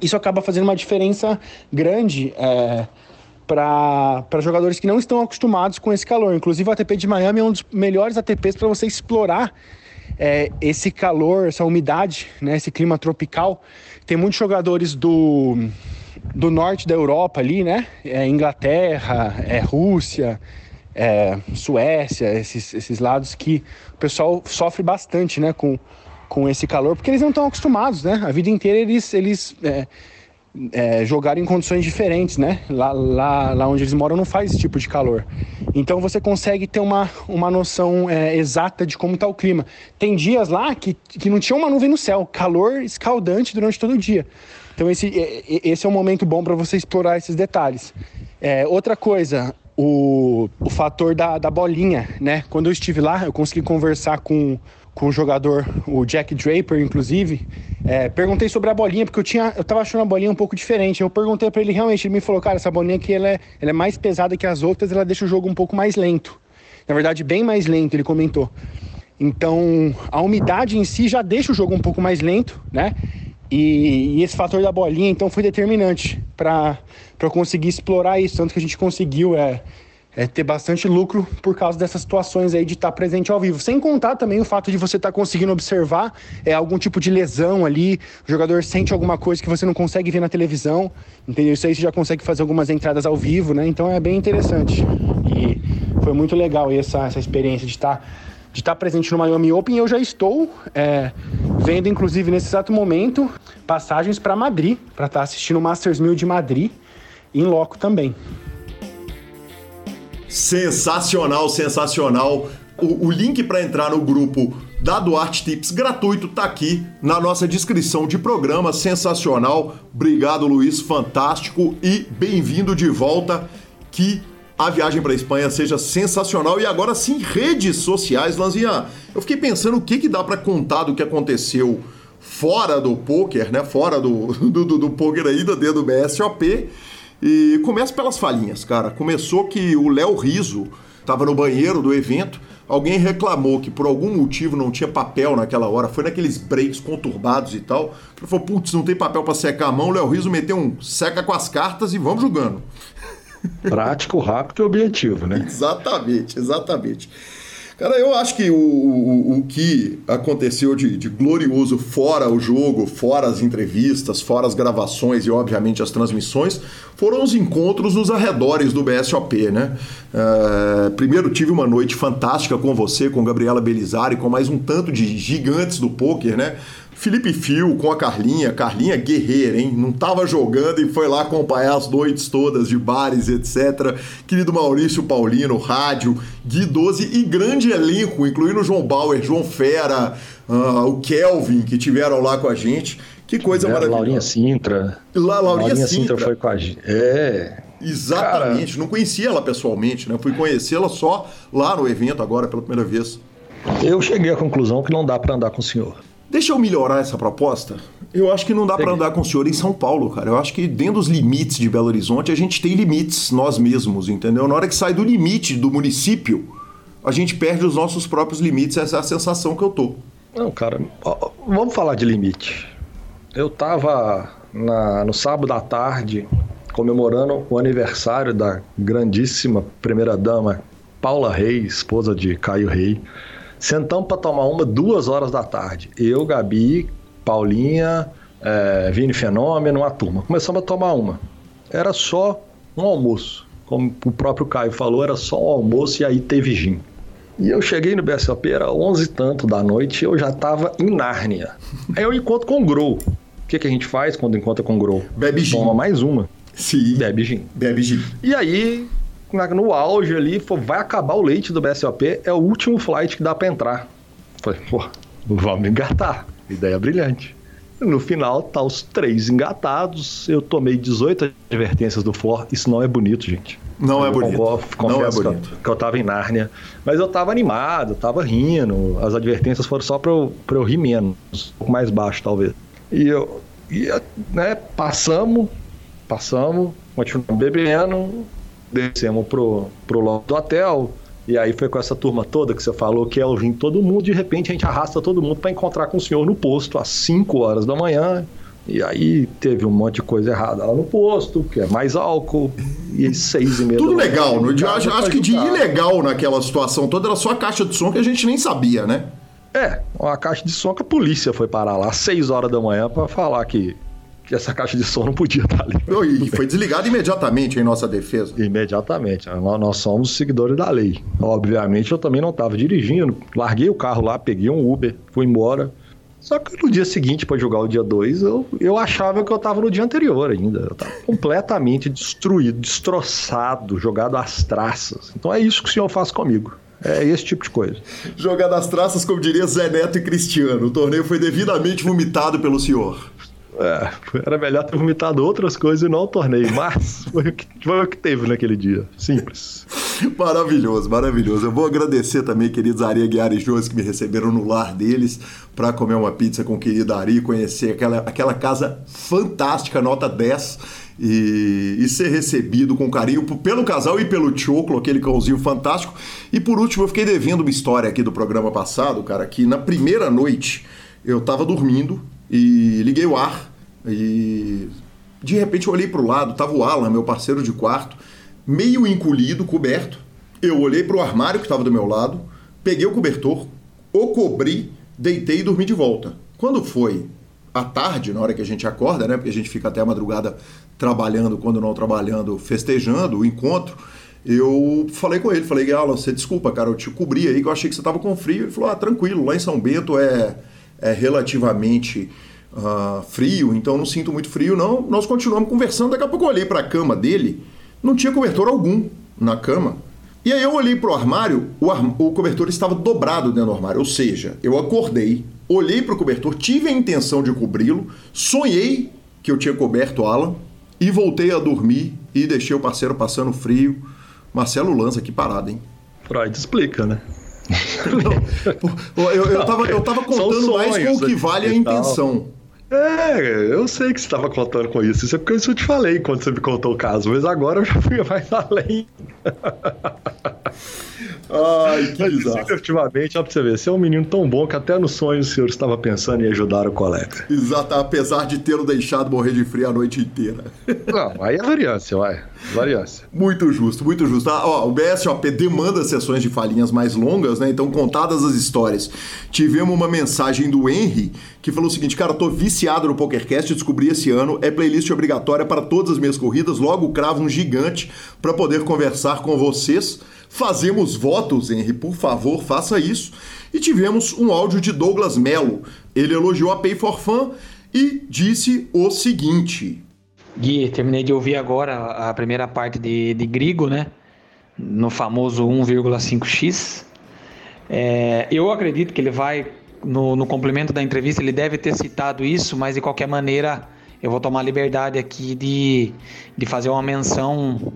Speaker 5: isso acaba fazendo uma diferença grande é, para jogadores que não estão acostumados com esse calor. Inclusive, o ATP de Miami é um dos melhores ATPs para você explorar é, esse calor, essa umidade, né, esse clima tropical. Tem muitos jogadores do, do norte da Europa ali, né? É, Inglaterra, é, Rússia, é, Suécia, esses, esses lados que o pessoal sofre bastante, né? Com, com esse calor, porque eles não estão acostumados, né? A vida inteira eles, eles é, é, jogaram em condições diferentes, né? Lá, lá, lá onde eles moram não faz esse tipo de calor. Então você consegue ter uma, uma noção é, exata de como está o clima. Tem dias lá que, que não tinha uma nuvem no céu, calor escaldante durante todo o dia. Então esse, esse é um momento bom para você explorar esses detalhes. É, outra coisa, o, o fator da, da bolinha, né? Quando eu estive lá, eu consegui conversar com com o jogador, o Jack Draper, inclusive. É, perguntei sobre a bolinha, porque eu tinha, eu tava achando a bolinha um pouco diferente. Eu perguntei para ele realmente, ele me falou, cara, essa bolinha aqui ela é, ela é mais pesada que as outras, ela deixa o jogo um pouco mais lento. Na verdade, bem mais lento, ele comentou. Então, a umidade em si já deixa o jogo um pouco mais lento, né? E, e esse fator da bolinha, então, foi determinante para conseguir explorar isso. Tanto que a gente conseguiu é, é, ter bastante lucro por causa dessas situações aí de estar tá presente ao vivo. Sem contar também o fato de você estar tá conseguindo observar é, algum tipo de lesão ali, o jogador sente alguma coisa que você não consegue ver na televisão, entendeu? Isso aí você já consegue fazer algumas entradas ao vivo, né? Então é bem interessante. E foi muito legal essa, essa experiência de estar. Tá, de estar presente no Miami Open, eu já estou é, vendo, inclusive nesse exato momento, passagens para Madrid, para estar assistindo o Masters 1000 de Madrid, em loco também.
Speaker 1: Sensacional, sensacional. O, o link para entrar no grupo da Duarte Tips gratuito tá aqui na nossa descrição de programa. Sensacional. Obrigado, Luiz. Fantástico e bem-vindo de volta. Que a viagem para Espanha seja sensacional. E agora sim, redes sociais, Lanzinha. Eu fiquei pensando o que, que dá para contar do que aconteceu fora do poker, né? Fora do, (laughs) do, do, do poker ainda dentro do BSOP. E começa pelas falhinhas, cara. Começou que o Léo Riso estava no banheiro do evento, alguém reclamou que por algum motivo não tinha papel naquela hora, foi naqueles breaks conturbados e tal. Ele falou: putz, não tem papel para secar a mão. O Léo Riso meteu um seca com as cartas e vamos jogando.
Speaker 2: Prático, rápido e objetivo, né? (laughs)
Speaker 1: exatamente, exatamente. Cara, eu acho que o, o, o que aconteceu de, de, glorioso fora o jogo, fora as entrevistas, fora as gravações e, obviamente, as transmissões, foram os encontros nos arredores do BSOP, né? Uh, primeiro tive uma noite fantástica com você, com Gabriela Belizari, com mais um tanto de gigantes do poker, né? Felipe Fio com a Carlinha, Carlinha guerreira, hein? Não tava jogando e foi lá acompanhar as noites todas de bares, etc. Querido Maurício Paulino, rádio, Gui 12 e grande elenco, incluindo o João Bauer, João Fera, uh, o Kelvin, que tiveram lá com a gente. Que coisa é, maravilhosa.
Speaker 2: Laurinha Sintra.
Speaker 1: La, Laurinha, Laurinha Sintra. Sintra.
Speaker 2: foi com a gente. É.
Speaker 1: Exatamente, Cara... não conhecia ela pessoalmente, né? Fui conhecê-la só lá no evento agora pela primeira vez.
Speaker 2: Eu cheguei à conclusão que não dá para andar com o senhor.
Speaker 1: Deixa eu melhorar essa proposta. Eu acho que não dá para andar com o senhor em São Paulo, cara. Eu acho que dentro dos limites de Belo Horizonte, a gente tem limites nós mesmos, entendeu? Na hora que sai do limite do município, a gente perde os nossos próprios limites. Essa é a sensação que eu tô.
Speaker 2: Não, cara, vamos falar de limite. Eu tava na, no sábado à tarde comemorando o aniversário da grandíssima primeira-dama Paula Reis, esposa de Caio Rei. Sentamos para tomar uma duas horas da tarde. Eu, Gabi, Paulinha, é, Vini Fenômeno, uma turma. Começamos a tomar uma. Era só um almoço. Como o próprio Caio falou, era só um almoço e aí teve gin. E eu cheguei no BSOP, era 11 e tanto da noite, eu já estava em Nárnia. Aí eu encontro com o Grow. O que, que a gente faz quando encontra com o Grow?
Speaker 1: Bebe gin.
Speaker 2: Toma mais uma.
Speaker 1: Sim.
Speaker 2: Bebe gin.
Speaker 1: Bebe gin.
Speaker 2: E aí no auge ali, vai acabar o leite do BSOP, é o último flight que dá para entrar. Falei, pô, vamos engatar. Ideia brilhante. No final, tá os três engatados. Eu tomei 18 advertências do For. Isso não é bonito, gente.
Speaker 1: Não é eu é bonito.
Speaker 2: Confesso não é bonito. Que, eu tava em Nárnia. Mas eu tava animado, tava rindo. As advertências foram só pra eu, pra eu rir menos. Um pouco mais baixo, talvez. E eu, e, né, passamos, passamos, continuamos bebendo descemos pro, pro lado do hotel. E aí foi com essa turma toda que você falou que é o todo mundo. De repente a gente arrasta todo mundo para encontrar com o senhor no posto às 5 horas da manhã. E aí teve um monte de coisa errada lá no posto, que é mais álcool, e seis e meia.
Speaker 1: Tudo legal, no, eu acho, acho que de ilegal naquela situação toda era só a caixa de som que a gente nem sabia, né?
Speaker 2: É, uma caixa de som que a polícia foi parar lá às 6 horas da manhã para falar que que essa caixa de som não podia estar ali.
Speaker 1: E foi desligado imediatamente em nossa defesa.
Speaker 2: Imediatamente. Nós somos seguidores da lei. Obviamente eu também não estava dirigindo. Larguei o carro lá, peguei um Uber, fui embora. Só que no dia seguinte, para jogar o dia 2, eu, eu achava que eu estava no dia anterior ainda. Eu estava completamente destruído, destroçado, jogado às traças. Então é isso que o senhor faz comigo. É esse tipo de coisa.
Speaker 1: Jogado às traças, como diria Zé Neto e Cristiano. O torneio foi devidamente vomitado pelo senhor.
Speaker 2: É, era melhor ter vomitado outras coisas e não o torneio, mas foi o, que, foi o que teve naquele dia. Simples. (laughs)
Speaker 1: Maravilhoso, maravilhoso. Eu vou agradecer também, queridos Ari Aguiar e Joas, que me receberam no lar deles para comer uma pizza com o querido Ari, conhecer aquela, aquela casa fantástica, nota 10. E, e, ser recebido com carinho pelo casal e pelo Choclo, aquele cãozinho fantástico. E por último, eu fiquei devendo uma história aqui do programa passado, cara, que na primeira noite eu tava dormindo e liguei o ar e de repente eu olhei para o lado, tava o Alan, meu parceiro de quarto, meio encolhido, coberto, Eu olhei para o armário que estava do meu lado, peguei o cobertor, o cobri, deitei e dormi de volta. Quando foi à tarde, na hora que a gente acorda, né? Porque a gente fica até a madrugada trabalhando, quando não trabalhando, festejando o encontro. Eu falei com ele, falei, Alan, você desculpa, cara, eu te cobri aí que eu achei que você tava com frio. Ele falou, ah, tranquilo, lá em São Bento é, é relativamente uh, frio, então não sinto muito frio, não. Nós continuamos conversando, daqui a pouco eu olhei para a cama dele, não tinha cobertor algum na cama. E aí eu olhei armário, o, ar... o cobertor estava dobrado dentro do armário, ou seja, eu acordei, olhei pro cobertor, tive a intenção de cobri-lo, sonhei que eu tinha coberto Alan e voltei a dormir e deixei o parceiro passando frio. Marcelo Lanza, que parada, hein?
Speaker 2: Freud explica, né?
Speaker 1: Não, eu, eu, tava, eu tava contando mais com o que vale a intenção.
Speaker 2: É, eu sei que você estava contando com isso. Isso é porque eu te falei quando você me contou o caso, mas agora eu já fui mais além. (laughs)
Speaker 1: Ai, que desastre.
Speaker 2: Ultimamente, ó pra você ver, você é um menino tão bom que até no sonho o senhor estava pensando em ajudar o colega.
Speaker 1: Exato, apesar de tê-lo deixado morrer de frio a noite inteira.
Speaker 2: Não, aí é variância, vai. Variância.
Speaker 1: Muito justo, muito justo. Ah, ó, o BSOP demanda sessões de falinhas mais longas, né? Então, contadas as histórias, tivemos uma mensagem do Henry que falou o seguinte: Cara, tô viciado no PokerCast, descobri esse ano, é playlist obrigatória para todas as minhas corridas, logo cravo um gigante para poder conversar com vocês. Fazemos votos, Henry, por favor, faça isso. E tivemos um áudio de Douglas Mello. Ele elogiou a Pay for Fun e disse o seguinte:
Speaker 6: Gui, terminei de ouvir agora a primeira parte de, de Grigo, né? No famoso 1,5x. É, eu acredito que ele vai, no, no complemento da entrevista, ele deve ter citado isso, mas de qualquer maneira eu vou tomar liberdade aqui de, de fazer uma menção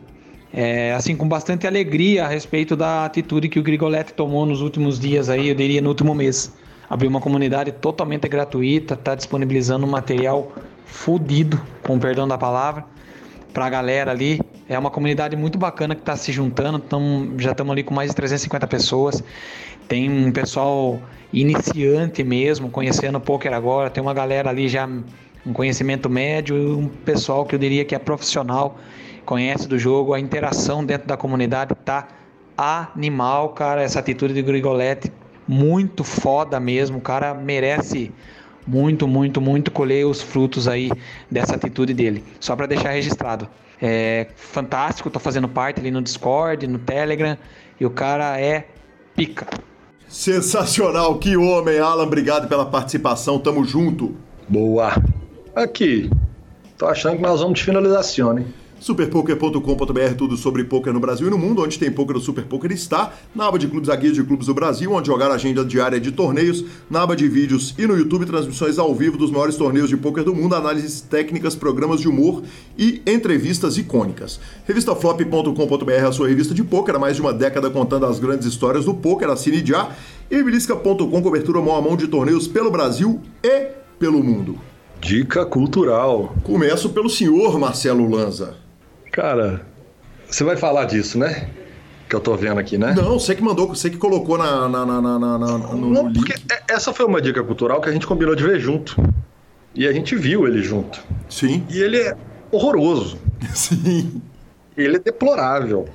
Speaker 6: é, assim com bastante alegria a respeito da atitude que o Grigoletti tomou nos últimos dias aí, eu diria no último mês. Abriu uma comunidade totalmente gratuita, está disponibilizando um material fudido, com perdão da palavra, para a galera ali. É uma comunidade muito bacana que está se juntando, tamo, já estamos ali com mais de 350 pessoas. Tem um pessoal iniciante mesmo, conhecendo o poker agora, tem uma galera ali já um conhecimento médio um pessoal que eu diria que é profissional conhece do jogo, a interação dentro da comunidade tá animal, cara. Essa atitude de Grigoletti, muito foda mesmo. O cara merece muito, muito, muito colher os frutos aí dessa atitude dele. Só para deixar registrado. É fantástico, tô fazendo parte ali no Discord, no Telegram, e o cara é pica.
Speaker 1: Sensacional, que homem, Alan. Obrigado pela participação, tamo junto.
Speaker 2: Boa. Aqui, tô achando que nós vamos de finalização, hein?
Speaker 1: Superpoker.com.br, tudo sobre poker no Brasil e no mundo, onde tem poker, o Super Poker está, na aba de clubes, a guia de clubes do Brasil, onde jogar a agenda diária de torneios, na aba de vídeos e no YouTube, transmissões ao vivo dos maiores torneios de poker do mundo, análises técnicas, programas de humor e entrevistas icônicas. Revistaflop.com.br, a sua revista de poker, há mais de uma década contando as grandes histórias do poker, assine já, e belisca.com, cobertura mão a mão de torneios pelo Brasil e pelo mundo.
Speaker 2: Dica cultural.
Speaker 1: Começo pelo senhor Marcelo Lanza.
Speaker 2: Cara, você vai falar disso, né? Que eu tô vendo aqui, né?
Speaker 1: Não, você que mandou, você que colocou na, na, na, na, na no
Speaker 2: Não, porque essa foi uma dica cultural que a gente combinou de ver junto. E a gente viu ele junto.
Speaker 1: Sim.
Speaker 2: E ele é horroroso. (laughs)
Speaker 1: Sim.
Speaker 2: Ele é deplorável.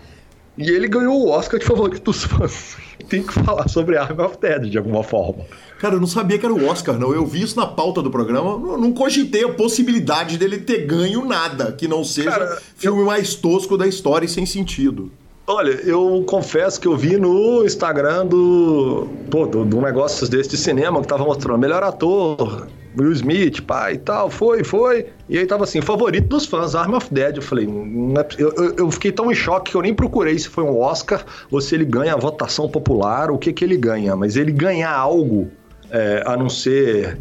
Speaker 2: E ele ganhou o Oscar de favorito dos fãs. (laughs) Tem que falar sobre Arm of Dead de alguma forma.
Speaker 1: Cara, eu não sabia que era o Oscar, não. Eu vi isso na pauta do programa, não cogitei a possibilidade dele ter ganho nada, que não seja Cara, filme eu... mais tosco da história e sem sentido.
Speaker 2: Olha, eu confesso que eu vi no Instagram do. Pô, do, do negócio desse de cinema que tava mostrando melhor ator, Will Smith, pai e tal, foi, foi. E aí tava assim, favorito dos fãs, Arm of Dead. Eu falei, é, eu, eu, eu, fiquei tão em choque que eu nem procurei se foi um Oscar ou se ele ganha a votação popular, o que que ele ganha. Mas ele ganhar algo é, a não ser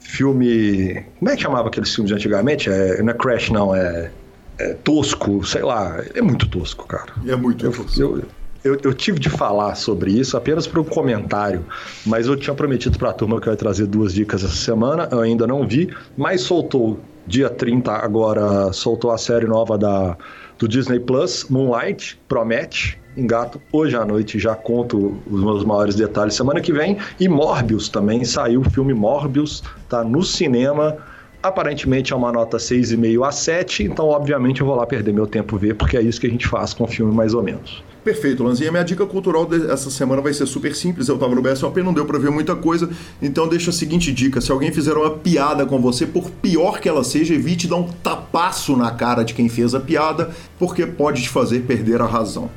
Speaker 2: filme. Como é que chamava aqueles filmes antigamente? É, não é Crash, não, é, é tosco, sei lá. É muito tosco, cara.
Speaker 1: É muito
Speaker 2: eu,
Speaker 1: tosco.
Speaker 2: Eu, eu, eu, tive de falar sobre isso apenas para um comentário, mas eu tinha prometido para a turma que eu ia trazer duas dicas essa semana, eu ainda não vi, mas soltou dia 30 agora, soltou a série nova da, do Disney Plus, Moonlight, promete, engato hoje à noite, já conto os meus maiores detalhes semana que vem. E Morbius também, saiu o filme Morbius, tá no cinema. Aparentemente é uma nota 6,5 a 7, então obviamente eu vou lá perder meu tempo ver, porque é isso que a gente faz com o filme mais ou menos.
Speaker 1: Perfeito, Lanzinha. Minha dica cultural dessa semana vai ser super simples. Eu estava no BSOP, não deu para ver muita coisa, então deixa a seguinte dica: se alguém fizer uma piada com você, por pior que ela seja, evite dar um tapaço na cara de quem fez a piada, porque pode te fazer perder a razão.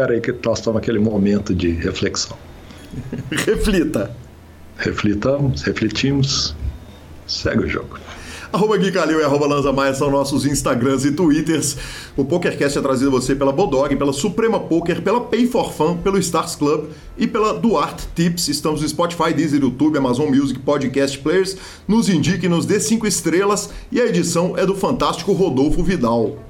Speaker 2: Espera aí que nós estamos naquele momento de reflexão. (laughs)
Speaker 1: Reflita.
Speaker 2: Reflitamos, refletimos, segue o jogo.
Speaker 1: Arroba Gui Calil e arroba Lanza Maia são nossos Instagrams e Twitters. O PokerCast é trazido a você pela Bodog, pela Suprema Poker, pela Pay for Fun, pelo Stars Club e pela Duarte Tips. Estamos no Spotify, Deezer, YouTube, Amazon Music, Podcast Players. Nos indique, nos dê cinco estrelas e a edição é do fantástico Rodolfo Vidal.